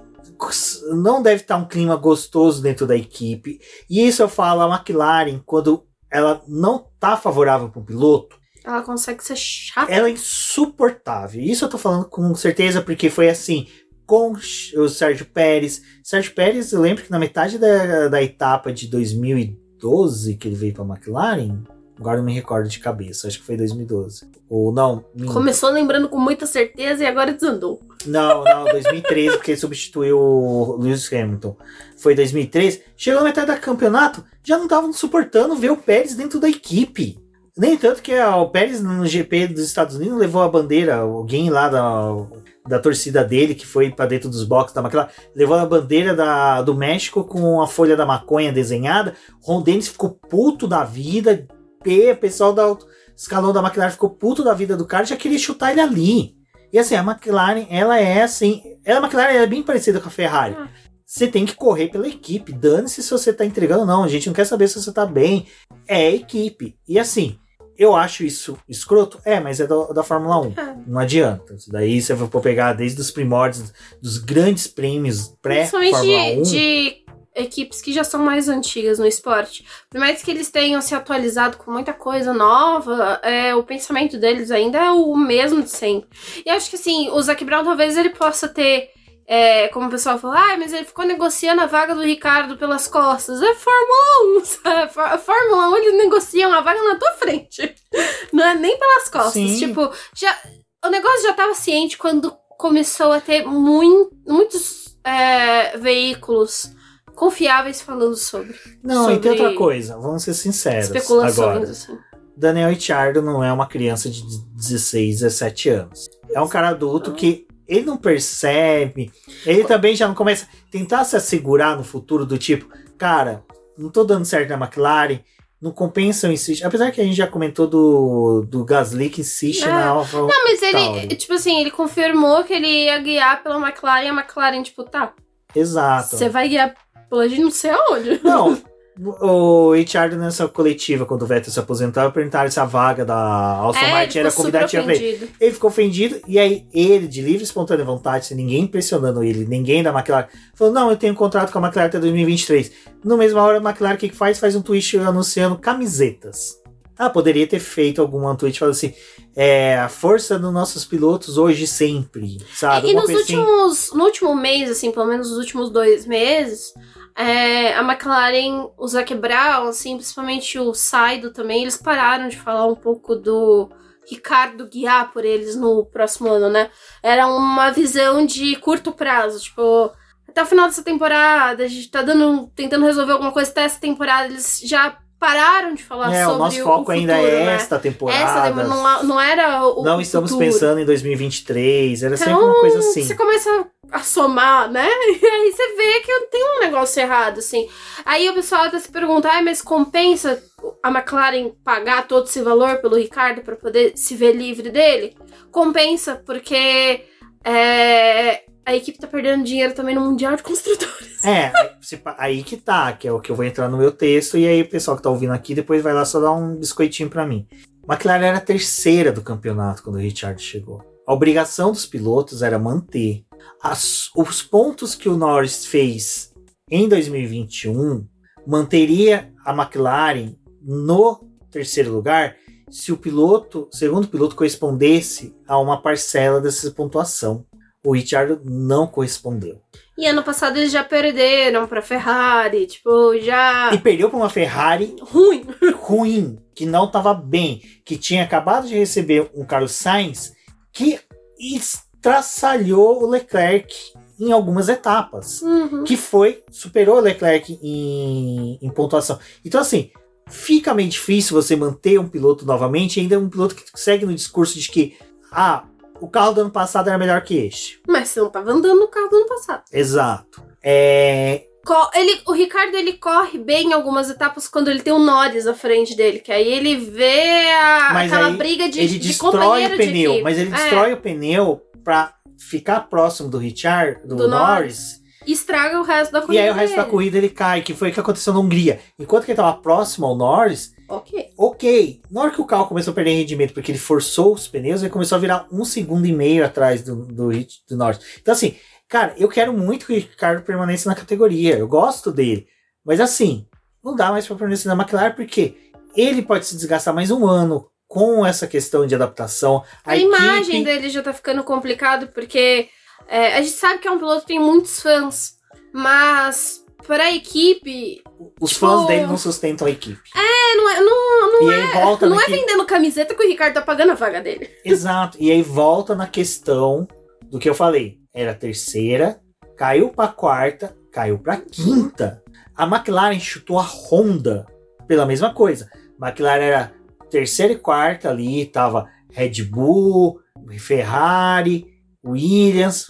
não deve estar um clima gostoso dentro da equipe. E isso eu falo, a McLaren, quando ela não tá favorável para o piloto, ela consegue ser chata. Ela é insuportável. Isso eu tô falando com certeza porque foi assim com o Sérgio Pérez. Sérgio Pérez, eu lembro que na metade da, da etapa de 2012 que ele veio para a McLaren, agora não me recordo de cabeça, acho que foi 2012. Ou não. Começou lembrando com muita certeza e agora desandou. Não, não, 2013, porque ele substituiu o Lewis Hamilton. Foi 2013. Chegou na metade do campeonato, já não estavam suportando ver o Pérez dentro da equipe. Nem tanto que o Pérez no GP dos Estados Unidos levou a bandeira, alguém lá da da torcida dele, que foi para dentro dos boxes da McLaren, levou a bandeira da, do México com a folha da maconha desenhada. Ron Dennis ficou puto da vida. E o pessoal do escalão da McLaren ficou puto da vida do cara já queria chutar ele ali. E assim, a McLaren, ela é assim. Ela, a McLaren é bem parecida com a Ferrari. Ah. Você tem que correr pela equipe. Dane-se se você tá entregando ou não. A gente não quer saber se você tá bem. É equipe. E assim, eu acho isso escroto? É, mas é da, da Fórmula 1. É. Não adianta. Isso daí você vai pegar desde os primórdios dos grandes prêmios pré-Fórmula 1. De, de equipes que já são mais antigas no esporte. Por mais que eles tenham se atualizado com muita coisa nova, é, o pensamento deles ainda é o mesmo de sempre. E acho que assim, o Zac Brown talvez ele possa ter é, como o pessoal fala, ah, mas ele ficou negociando a vaga do Ricardo pelas costas. É Fórmula 1, sabe? Fórmula 1 eles negociam a vaga na tua frente. Não é nem pelas costas. Sim. Tipo, já, o negócio já estava ciente quando começou a ter muito, muitos é, veículos confiáveis falando sobre. Não, sobre e tem outra coisa, vamos ser sinceros. Especulações, agora. assim. Daniel Ricciardo não é uma criança de 16, 17 anos. É um cara adulto que ele não percebe. Ele também já não começa a tentar se assegurar no futuro do tipo, cara, não tô dando certo na McLaren, não compensa insistir. Apesar que a gente já comentou do, do Gasly que insiste é. na Alfa. Não, mas ele, tipo assim, ele confirmou que ele ia guiar pela McLaren e a McLaren, tipo, tá. Exato. Você vai guiar pela gente não sei aonde. Não. o Richard nessa coletiva, quando o Vettel se aposentou, perguntaram se a vaga da Aston É, Martin ele era convidativa super a ver. ofendido. Ele ficou ofendido, e aí ele, de livre e espontânea vontade, sem ninguém pressionando ele, ninguém da McLaren, falou: Não, eu tenho um contrato com a McLaren até 2023. No mesma hora, a McLaren o que, que faz? Faz um tweet anunciando camisetas. Ah, poderia ter feito algum tweet falando assim: é, a força dos nossos pilotos hoje e sempre, sabe? E Alguma nos assim. últimos, no último mês, assim, pelo menos nos últimos dois meses, é, a McLaren, o Zac Brown, assim, principalmente o Saido também, eles pararam de falar um pouco do Ricardo guiar por eles no próximo ano, né? Era uma visão de curto prazo, tipo, até o final dessa temporada, a gente tá dando, tentando resolver alguma coisa até essa temporada, eles já pararam de falar É, sobre o nosso foco futuro, ainda é né? esta temporada. Essa não, não era o Não estamos futuro. pensando em 2023, era sempre Então, uma coisa assim. Você começa a somar, né? E aí você vê que tem um negócio errado, assim. Aí o pessoal até se pergunta, ah, mas compensa a McLaren pagar todo esse valor pelo Ricardo para poder se ver livre dele? Compensa, porque é, a equipe tá perdendo dinheiro também no Mundial de Construtores. É, aí que tá, que é o que eu vou entrar no meu texto, e aí o pessoal que tá ouvindo aqui depois vai lá só dar um biscoitinho pra mim. McLaren era a terceira do campeonato quando o Richard chegou. A obrigação dos pilotos era manter. As- os pontos que o Norris fez em 2021 manteria a McLaren no terceiro lugar se o piloto, segundo piloto, correspondesse a uma parcela dessa pontuação. O Richard não correspondeu. E ano passado eles já perderam pra Ferrari, tipo, já. E perdeu para uma Ferrari Ruim. ruim, que não estava bem, que tinha acabado de receber um Carlos Sainz que estraçalhou o Leclerc em algumas etapas, Uhum. que foi superou o Leclerc em, em pontuação. Então assim, fica meio difícil você manter um piloto novamente, ainda um piloto que segue no discurso de que ah, o carro do ano passado era melhor que este. Mas você não tava andando no carro do ano passado. Exato. É, Ele, o Ricardo ele corre bem em algumas etapas quando ele tem o Norris à frente dele, que aí ele vê a, Mas aquela briga de, ele de destrói o pneu, mas ele É, destrói o pneu pra ficar próximo do Richard, do, Do Norris, e estraga o resto da e corrida. aí o resto da dele. corrida ele cai, que foi o que aconteceu na Hungria. Enquanto que ele tava próximo ao Norris, Ok. ok. Na hora que o carro começou a perder rendimento, porque ele forçou os pneus, ele começou a virar um segundo e meio atrás do, do, do Norris. Então assim, cara, eu quero muito que o Ricardo permaneça na categoria, eu gosto dele. Mas assim, não dá mais pra permanecer na McLaren, porque ele pode se desgastar mais um ano com essa questão de adaptação. A, imagem dele já tá ficando complicado, porque é, a gente sabe que é um piloto que tem muitos fãs, mas pra equipe, Os Tipo- fãs dele não sustentam a equipe. é, não é, não, não e aí volta não é vendendo camiseta que o Ricardo tá pagando a vaga dele. Exato. E aí volta na questão do que eu falei. Era terceira, caiu pra quarta, caiu pra quinta. A McLaren chutou a Honda pela mesma coisa. McLaren era terceira e quarta ali, tava Red Bull, Ferrari, Williams,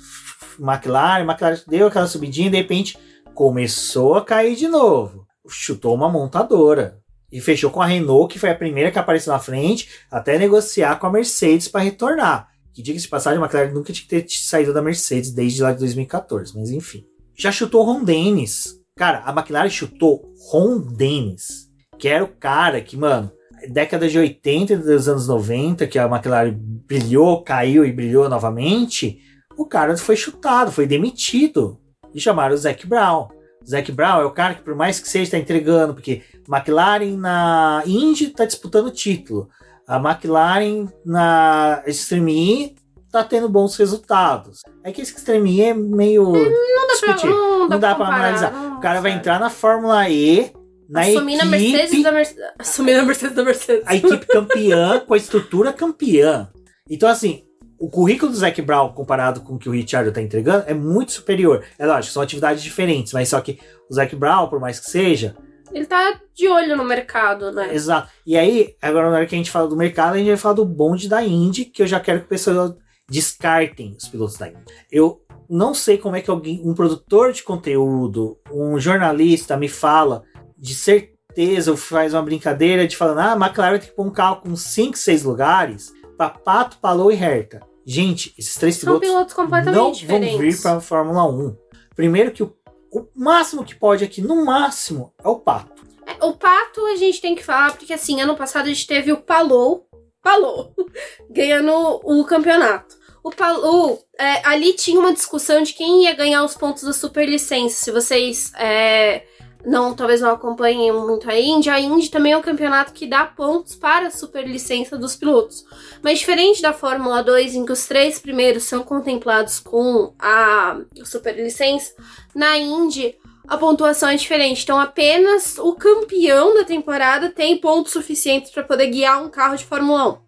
McLaren, McLaren deu aquela subidinha e de repente começou a cair de novo. Chutou uma montadora. E fechou com a Renault, que foi a primeira que apareceu na frente, até negociar com a Mercedes para retornar. Que diga-se de passagem, a McLaren nunca tinha que ter saído da Mercedes desde lá de 2014, mas enfim. Já chutou Ron Dennis. Cara, a McLaren chutou Ron Dennis, que era o cara que, mano, década de 80 e dos anos 90, que a McLaren brilhou, caiu e brilhou novamente, o cara foi chutado, foi demitido. E chamaram o Zac Brown. Zac Brown é o cara que, por mais que seja, está entregando, porque McLaren na Indy está disputando o título. A McLaren na Extreme E tá tendo bons resultados. É que esse Extreme E é meio Não dá pra, discutir. não dá Não dá pra comparar, analisar. não O cara vai entrar na Fórmula E, na equipe, Mercedes da Mercedes. Assumindo a Mercedes da Mercedes. a equipe campeã, com a estrutura campeã. Então, assim, o currículo do Zac Brown comparado com o que o Richard tá entregando é muito superior. É lógico, são atividades diferentes, mas só que o Zac Brown, por mais que seja, Ele tá de olho no mercado, né? Exato. E aí, agora na hora que a gente fala do mercado, a gente vai falar do bonde da Indy, que eu já quero que o pessoal descartem os pilotos da Indy. Eu não sei como é que alguém, um produtor de conteúdo, um jornalista me fala de certeza ou faz uma brincadeira de falando, ah, a McLaren tem que pôr um carro com 5, 6 lugares Pato, Palou e Herta. Gente, esses três São pilotos pilotos completamente não diferentes. vão vir para a Fórmula 1. Primeiro que o, o máximo que pode aqui, no máximo, é o Pato. o Pato a gente tem que falar, porque assim, ano passado a gente teve o Palou, Palou, ganhando o campeonato. O Palou, é, ali tinha uma discussão de quem ia ganhar os pontos da superlicença. Se vocês é, não, talvez não acompanhem muito a Indy, a Indy também é um campeonato que dá pontos para a superlicença dos pilotos. Mas diferente da Fórmula 2, em que os três primeiros são contemplados com a superlicença, na Indy a pontuação é diferente. Então, apenas o campeão da temporada tem pontos suficientes para poder guiar um carro de Fórmula 1.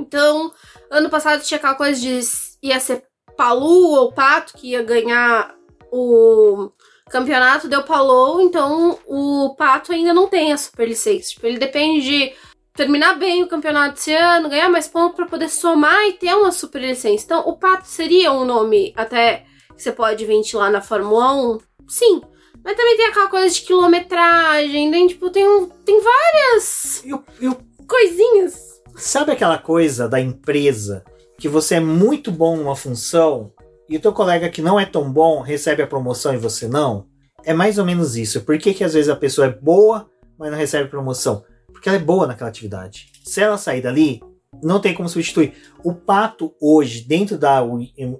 Então, ano passado tinha aquela coisa de ia ser Palu ou Pato que ia ganhar o campeonato, deu Palou, então o Pato ainda não tem a superlicença. Tipo, ele depende de terminar bem o campeonato esse ano, ganhar mais pontos para poder somar e ter uma superlicença. Então, o Pato seria um nome até que você pode ventilar na Fórmula 1? Sim. Mas também tem aquela coisa de quilometragem, tem, tipo, tem, um, tem várias Eu, eu, coisinhas. sabe aquela coisa da empresa que você é muito bom numa função e o teu colega que não é tão bom recebe a promoção e você não? É mais ou menos isso. Por que, que às vezes a pessoa é boa, mas não recebe promoção? Porque ela é boa naquela atividade. Se ela sair dali, não tem como substituir. O Pato hoje, dentro da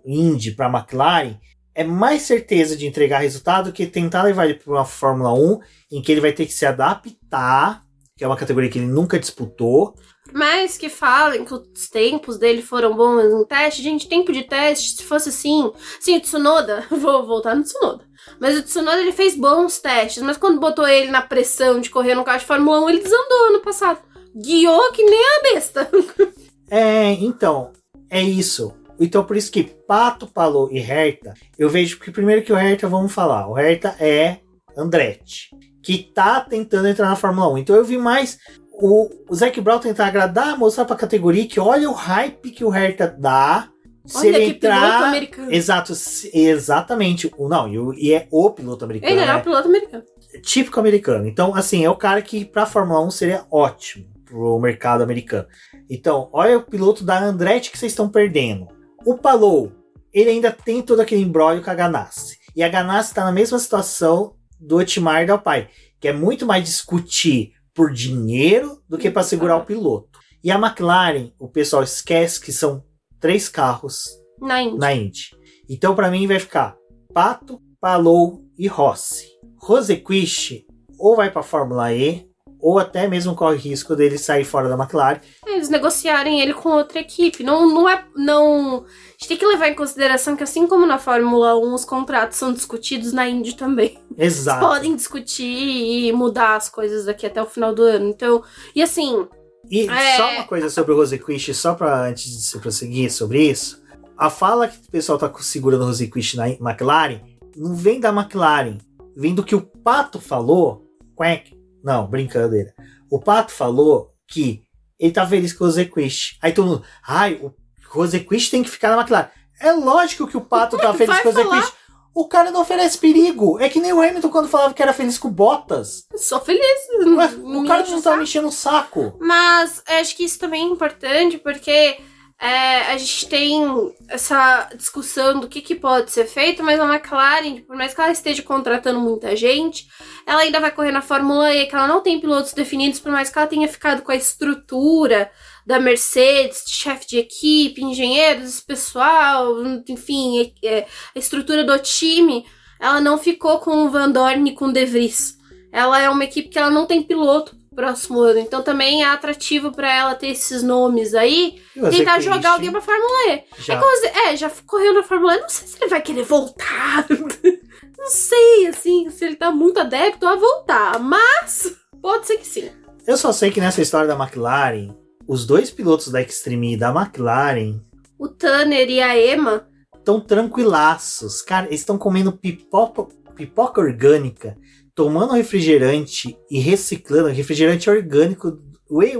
Indy para a McLaren, é mais certeza de entregar resultado que tentar levar ele para uma Fórmula 1, em que ele vai ter que se adaptar, que é uma categoria que ele nunca disputou. Mas que falem que os tempos dele foram bons no teste. Gente, tempo de teste, se fosse assim. Sim, o Tsunoda, vou voltar no Tsunoda. Mas o Tsunoda ele fez bons testes, mas quando botou ele na pressão de correr no carro de Fórmula 1, ele desandou ano passado. Guiou que nem a besta. É, então, é isso. Então, por isso que Pato, Palou e Herta, eu vejo que primeiro que o Herta, vamos falar, o Herta é Andretti, que tá tentando entrar na Fórmula 1. Então eu vi mais o, o Zac Brown tentar agradar, mostrar pra categoria que olha o hype que o Herta dá. Se Olha ele que piloto entrar. americano. Exato, se- exatamente. Não, e, e é o piloto americano. Ele é né? o piloto americano. típico americano. Então, assim, é o cara que pra Fórmula 1 seria ótimo pro mercado americano. Então, olha o piloto da Andretti que vocês estão perdendo. O Palou, ele ainda tem todo aquele embrólio com a Ganassi. E a Ganassi está na mesma situação do Otmar e da Alpine, que é muito mais discutir por dinheiro do que para segurar o piloto. E a McLaren, o pessoal esquece que são três carros Na Indy. na Indy. Então, para mim, vai ficar Pato, Palou e Rossi. Rosequist ou vai para Fórmula E, ou até mesmo corre risco dele sair fora da McLaren. Eles negociarem ele com outra equipe. Não, não é. Não. A gente tem que levar em consideração que, assim como na Fórmula 1, os contratos são discutidos na Indy também. Eles Exato. podem discutir e mudar as coisas daqui até o final do ano. Então. E assim. E É. só uma coisa sobre o Rosequist, só para antes de se prosseguir sobre isso. A fala que o pessoal tá segurando o Rosequist na McLaren não vem da McLaren, vem do que o Pato falou. Quack. Não, brincadeira. O Pato falou que ele tá feliz com o Rosequist. Aí todo mundo, ai, o Rosequist tem que ficar na McLaren. É lógico que o Pato tá feliz Vai com o Rosequist. O cara não oferece perigo. É que nem o Hamilton quando falava que era feliz com o Bottas. Sou feliz. Não o cara não tá mexendo o saco. Mas eu acho que isso também é importante porque é, a gente tem essa discussão do que, que pode ser feito, mas a McLaren, por mais que ela esteja contratando muita gente, ela ainda vai correr na Fórmula E, que ela não tem pilotos definidos, por mais que ela tenha ficado com a estrutura da Mercedes, de chefe de equipe, engenheiros, pessoal, enfim, é- a estrutura do time, ela não ficou com o Van Dorn e com o De Vries. Ela é uma equipe que ela não tem piloto próximo ano, então também é atrativo pra ela ter esses nomes aí, E tentar jogar alguém pra Fórmula E. já É, como- é, já correu na Fórmula E, não sei se ele vai querer voltar. não sei, assim, se ele tá muito adepto a voltar, mas pode ser que sim. Eu só sei que nessa história da McLaren, os dois pilotos da Extreme e da McLaren O Tanner e a Emma, estão tranquilaços. Cara, eles estão comendo pipoca, pipoca orgânica, tomando refrigerante e reciclando refrigerante orgânico Wei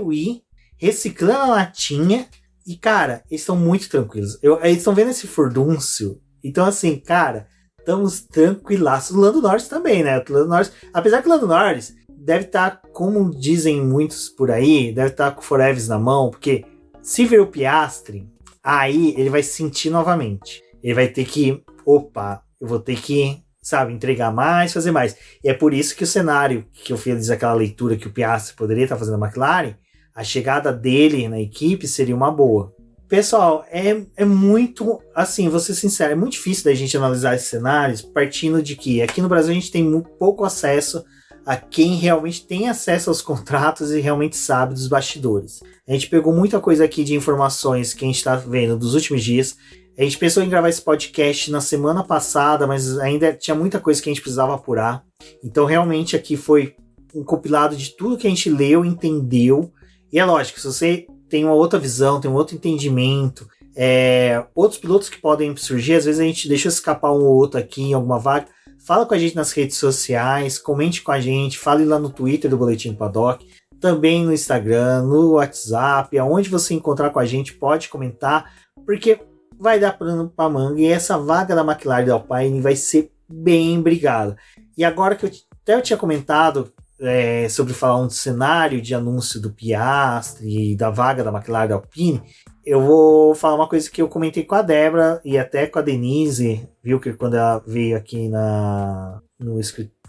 reciclando a latinha. E, cara, eles estão muito tranquilos. Eu- eles estão vendo esse furdúncio. Então, assim, cara, estamos tranquilaços. O Lando Norris também, né? O Lando Norris, apesar que o Lando Norris deve estar, como dizem muitos por aí, deve estar com o na mão, porque se ver o Piastre, aí ele vai sentir novamente. Ele vai ter que, opa, eu vou ter que sabe, entregar mais, fazer mais. E é por isso que o cenário que eu fiz aquela leitura que o Piastri poderia estar fazendo a McLaren, a chegada dele na equipe seria uma boa. Pessoal, é, é muito, assim, vou ser sincero, é muito difícil da gente analisar esses cenários partindo de que aqui no Brasil a gente tem muito pouco acesso a quem realmente tem acesso aos contratos e realmente sabe dos bastidores. A gente pegou muita coisa aqui de informações que a gente está vendo dos últimos dias. A gente pensou em gravar esse podcast na semana passada, mas ainda tinha muita coisa que a gente precisava apurar. Então, realmente, aqui foi um compilado de tudo que a gente leu, entendeu. E é lógico, se você tem uma outra visão, tem um outro entendimento, é, outros pilotos que podem surgir, às vezes a gente deixa escapar um ou outro aqui em alguma vaga. Fala com a gente nas redes sociais, comente com a gente, fale lá no Twitter do Boletim do Paddock, também no Instagram, no WhatsApp, aonde você encontrar com a gente, pode comentar, porque vai dar plano para manga e essa vaga da McLaren da Alpine vai ser bem brigada. E agora que eu até eu tinha comentado é, sobre falar um cenário de anúncio do Piastri e da vaga da McLaren da Alpine, eu vou falar uma coisa que eu comentei com a Débora e até com a Denise, viu que quando ela veio aqui na, no,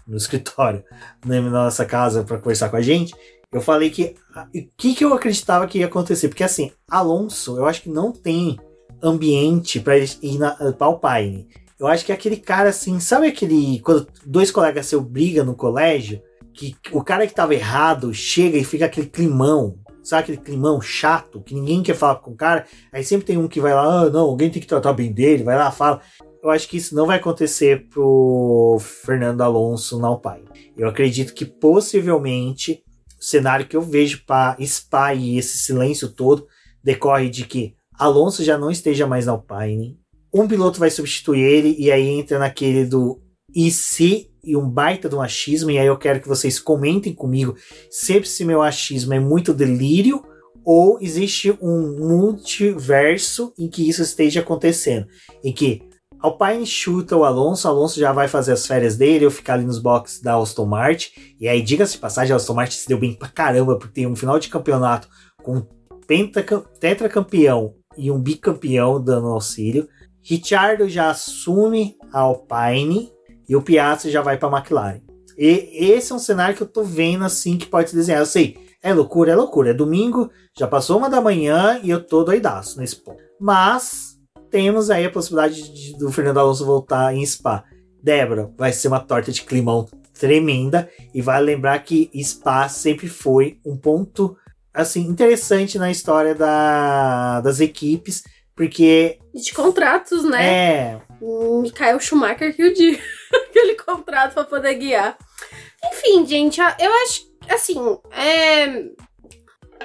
no escritório, na nossa casa para conversar com a gente, eu falei que o que, que eu acreditava que ia acontecer, porque assim, Alonso, eu acho que não tem ambiente para ir para o Alpine. Eu acho que é aquele cara assim, sabe aquele quando dois colegas se brigam no colégio, que o cara que tava errado chega e fica aquele climão, sabe aquele climão chato, que ninguém quer falar com o cara, aí sempre tem um que vai lá, ah, não, alguém tem que tratar bem dele, vai lá, fala. Eu acho que isso não vai acontecer pro Fernando Alonso na Alpine. Eu acredito que possivelmente o cenário que eu vejo para Spa e esse silêncio todo decorre de que Alonso já não esteja mais na Alpine, um piloto vai substituir ele e aí entra naquele do e se? e um baita do achismo, e aí eu quero que vocês comentem comigo sempre se meu achismo é muito delírio ou existe um multiverso em que isso esteja acontecendo. Em que Alpine chuta o Alonso, Alonso já vai fazer as férias dele, eu ficar ali nos boxes da Aston Martin, e aí diga-se passagem, a Aston Martin se deu bem pra caramba, porque tem um final de campeonato com tetracampeão e um bicampeão dando auxílio. Ricciardo já assume a Alpine, e o Piastri já vai para a McLaren. E esse é um cenário que eu tô vendo assim que pode se desenhar. Eu sei, é loucura, é loucura. É domingo, já passou uma da manhã e eu tô doidaço nesse ponto. Mas temos aí a possibilidade de, do Fernando Alonso voltar em Spa. Débora, vai ser uma torta de climão tremenda e vai lembrar que Spa sempre foi um ponto assim interessante na história da, das equipes, porque de contratos, né? É. O Michael Schumacher que o diga. aquele contrato para poder guiar. Enfim, gente, eu acho assim, é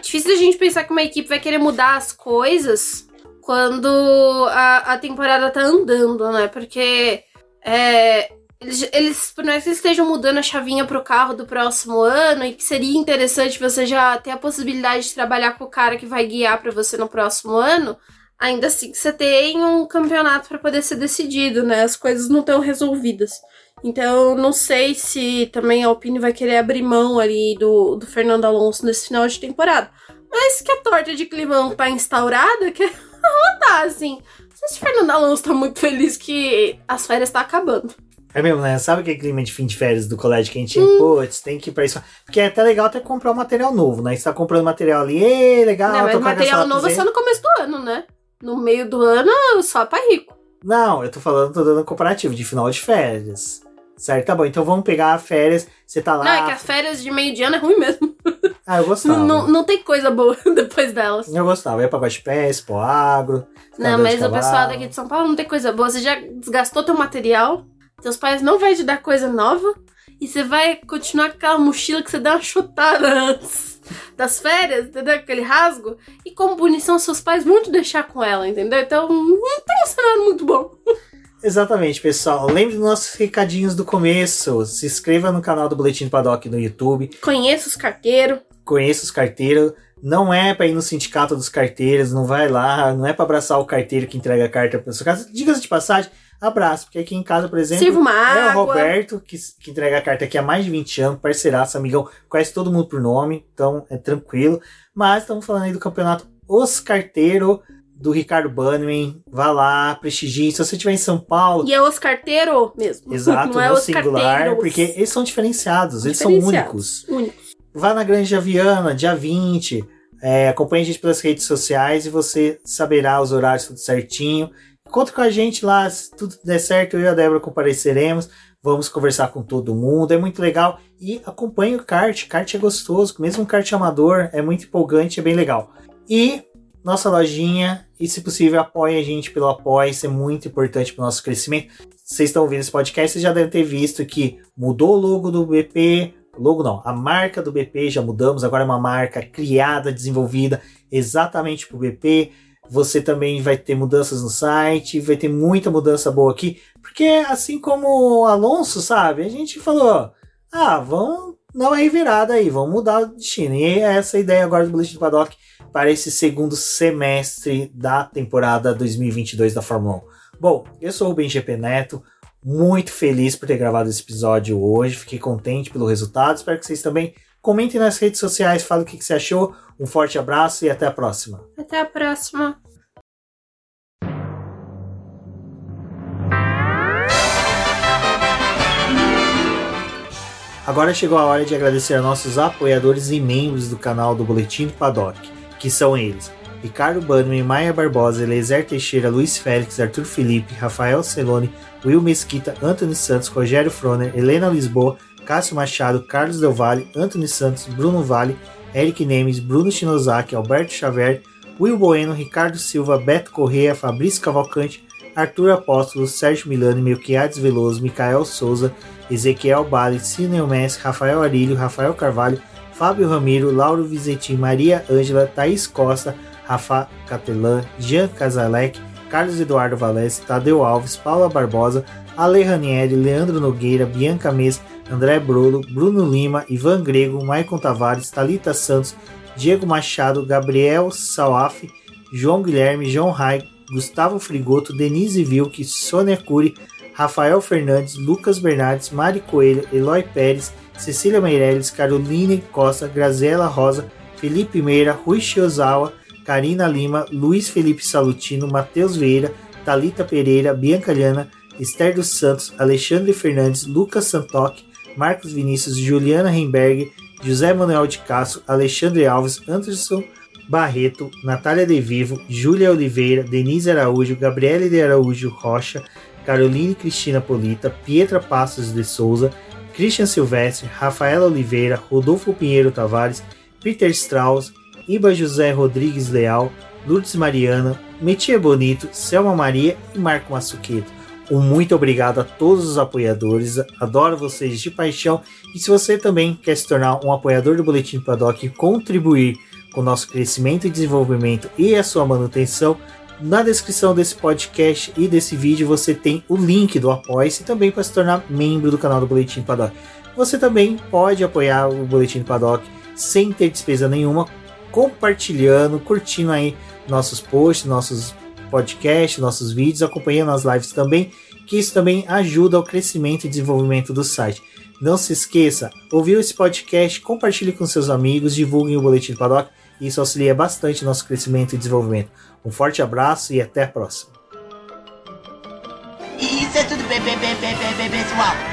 difícil a gente pensar que uma equipe vai querer mudar as coisas quando a, a temporada tá andando, né? Porque é, eles, eles, por mais que estejam mudando a chavinha pro carro do próximo ano e que seria interessante você já ter a possibilidade de trabalhar com o cara que vai guiar para você no próximo ano, ainda assim você tem um campeonato para poder ser decidido, né? As coisas não estão resolvidas. Então, não sei se também a Alpine vai querer abrir mão ali do, do Fernando Alonso nesse final de temporada. Mas que a torta de climão tá instaurada, que ela tá, assim. Não sei se o Fernando Alonso tá muito feliz que as férias tá acabando. É mesmo, né? Sabe aquele clima de fim de férias do colégio que a gente, hum. putz, tem que ir pra isso. Porque é até legal até comprar um material novo, né? Você tá comprando material ali, ê, legal. Não, mas material novo é só no começo do ano, né? No meio do ano, só pra rico. Não, eu tô falando, tô dando comparativo de final de férias. Certo, tá bom. Então vamos pegar férias. Você tá lá. Não, é que as férias de meio de ano é ruim mesmo. Ah, eu gostava. Não, não, tem coisa boa depois delas. Eu gostava. Eu ia pra Guaxpé, pro agro. Não, mas o pessoal daqui de São Paulo não tem coisa boa. Você já desgastou teu material. Seus pais não vão te dar coisa nova. E você vai continuar com aquela mochila que você deu uma chutada antes das férias, entendeu? Aquele rasgo. E como punição, seus pais vão te deixar com ela, entendeu? Então não tem um cenário muito bom. Exatamente, pessoal. Lembre dos nossos recadinhos do começo. Se inscreva no canal do Boletim do Paddock no YouTube. Conheça os carteiros. Conheça os carteiros. Não é para ir no sindicato dos carteiros, não vai lá, não é para abraçar o carteiro que entrega a carta para sua casa. Diga-se de passagem, abraço, porque aqui em casa, por exemplo, Sirva uma é o Roberto que, que entrega a carta aqui há mais de 20 anos, parceiraço, amigão, conhece todo mundo por nome, então é tranquilo. Mas estamos falando aí do campeonato Os Carteiros do Ricardo Bannerman. Vá lá, prestigie. Se você estiver em São Paulo. E é os carteiros mesmo. Exato, não é os singular, carteiros. porque eles são diferenciados, eles são únicos. Únicos. Vá na Granja Viana, dia 20. É, acompanhe a gente pelas redes sociais e você saberá os horários tudo certinho. Conta com a gente lá, se tudo der certo, eu e a Débora compareceremos. Vamos conversar com todo mundo, é muito legal. E acompanhe o kart, kart é gostoso, mesmo kart amador, é muito empolgante, é bem legal. E nossa lojinha, e se possível apoie a gente pelo apoio, isso é muito importante para o nosso crescimento. Vocês estão ouvindo esse podcast, vocês já devem ter visto que mudou o logo do BP, logo não, a marca do BP já mudamos, agora é uma marca criada, desenvolvida exatamente para o BP. Você também vai ter mudanças no site, vai ter muita mudança boa aqui, porque assim como o Alonso, sabe, a gente falou, ah, vamos dar uma revirada aí, vamos mudar o destino. E é essa ideia agora do Boletim do Paddock para esse segundo semestre da temporada 2022 da Fórmula 1. Bom, eu sou o Ben GP Neto, muito feliz por ter gravado esse episódio hoje, fiquei contente pelo resultado, espero que vocês também comentem nas redes sociais, falem o que que você achou. Um forte abraço e até a próxima. Até a próxima. Agora chegou a hora de agradecer a nossos apoiadores e membros do canal do Boletim do Paddock, que são eles: Ricardo Bannerman, Maia Barbosa, Eliezer Teixeira, Luiz Félix, Arthur Felipe, Rafael Celone, Will Mesquita, Antônio Santos, Rogério Froner, Helena Lisboa, Cássio Machado, Carlos Del Valle, Antônio Santos, Bruno Vale, Eric Nemes, Bruno Shinozaki, Alberto Xavier, Will Bueno, Ricardo Silva, Beto Correia, Fabrício Cavalcante, Arthur Apóstolo, Sérgio Milani, Melquiades Veloso, Micael Souza, Ezequiel Bale, Cineu Messi, Rafael Arilho, Rafael Carvalho, Fábio Ramiro, Lauro Vizetim, Maria Ângela, Thaís Costa, Rafa Catelan, Jean Casalec, Carlos Eduardo Valese, Tadeu Alves, Paula Barbosa, Ale Ranieri, Leandro Nogueira, Bianca Mes, André Brolo, Bruno Lima, Ivan Grego, Maicon Tavares, Talita Santos, Diego Machado, Gabriel Salaf, João Guilherme, João Rai, Gustavo Frigoto, Denise Vilk, Sônia Cury, Rafael Fernandes, Lucas Bernardes, Mari Coelho, Eloy Pérez, Cecília Meirelles, Caroline Costa, Graziela Rosa, Felipe Meira, Rui Shiozawa, Karina Lima, Luiz Felipe Salutino, Matheus Vieira, Talita Pereira, Bianca Liana, Esther dos Santos, Alexandre Fernandes, Lucas Santoc, Marcos Vinícius, Juliana Heimberg, José Manuel de Castro, Alexandre Alves, Anderson Barreto, Natália De Vivo, Júlia Oliveira, Denise Araújo, Gabriele de Araújo Rocha, Caroline Cristina Polita, Pietra Passos de Souza, Christian Silvestre, Rafaela Oliveira, Rodolfo Pinheiro Tavares, Peter Strauss, Iba José Rodrigues Leal, Lourdes Mariana, Metia Bonito, Selma Maria e Marco Massuqueto. Um muito obrigado a todos os apoiadores, adoro vocês de paixão. E se você também quer se tornar um apoiador do Boletim do Paddock e contribuir com nosso crescimento e desenvolvimento e a sua manutenção, na descrição desse podcast e desse vídeo você tem o link do Apoia-se também para se tornar membro do canal do Boletim do Paddock. Você também pode apoiar o Boletim do Paddock sem ter despesa nenhuma, compartilhando, curtindo aí nossos posts, nossos podcasts, nossos vídeos, acompanhando as lives também, que isso também ajuda ao crescimento e desenvolvimento do site. Não se esqueça, ouviu esse podcast, compartilhe com seus amigos, divulguem o Boletim do Paddock, isso auxilia bastante nosso crescimento e desenvolvimento. Um forte abraço e até a próxima. Isso é tudo bem, bem, bem, pessoal.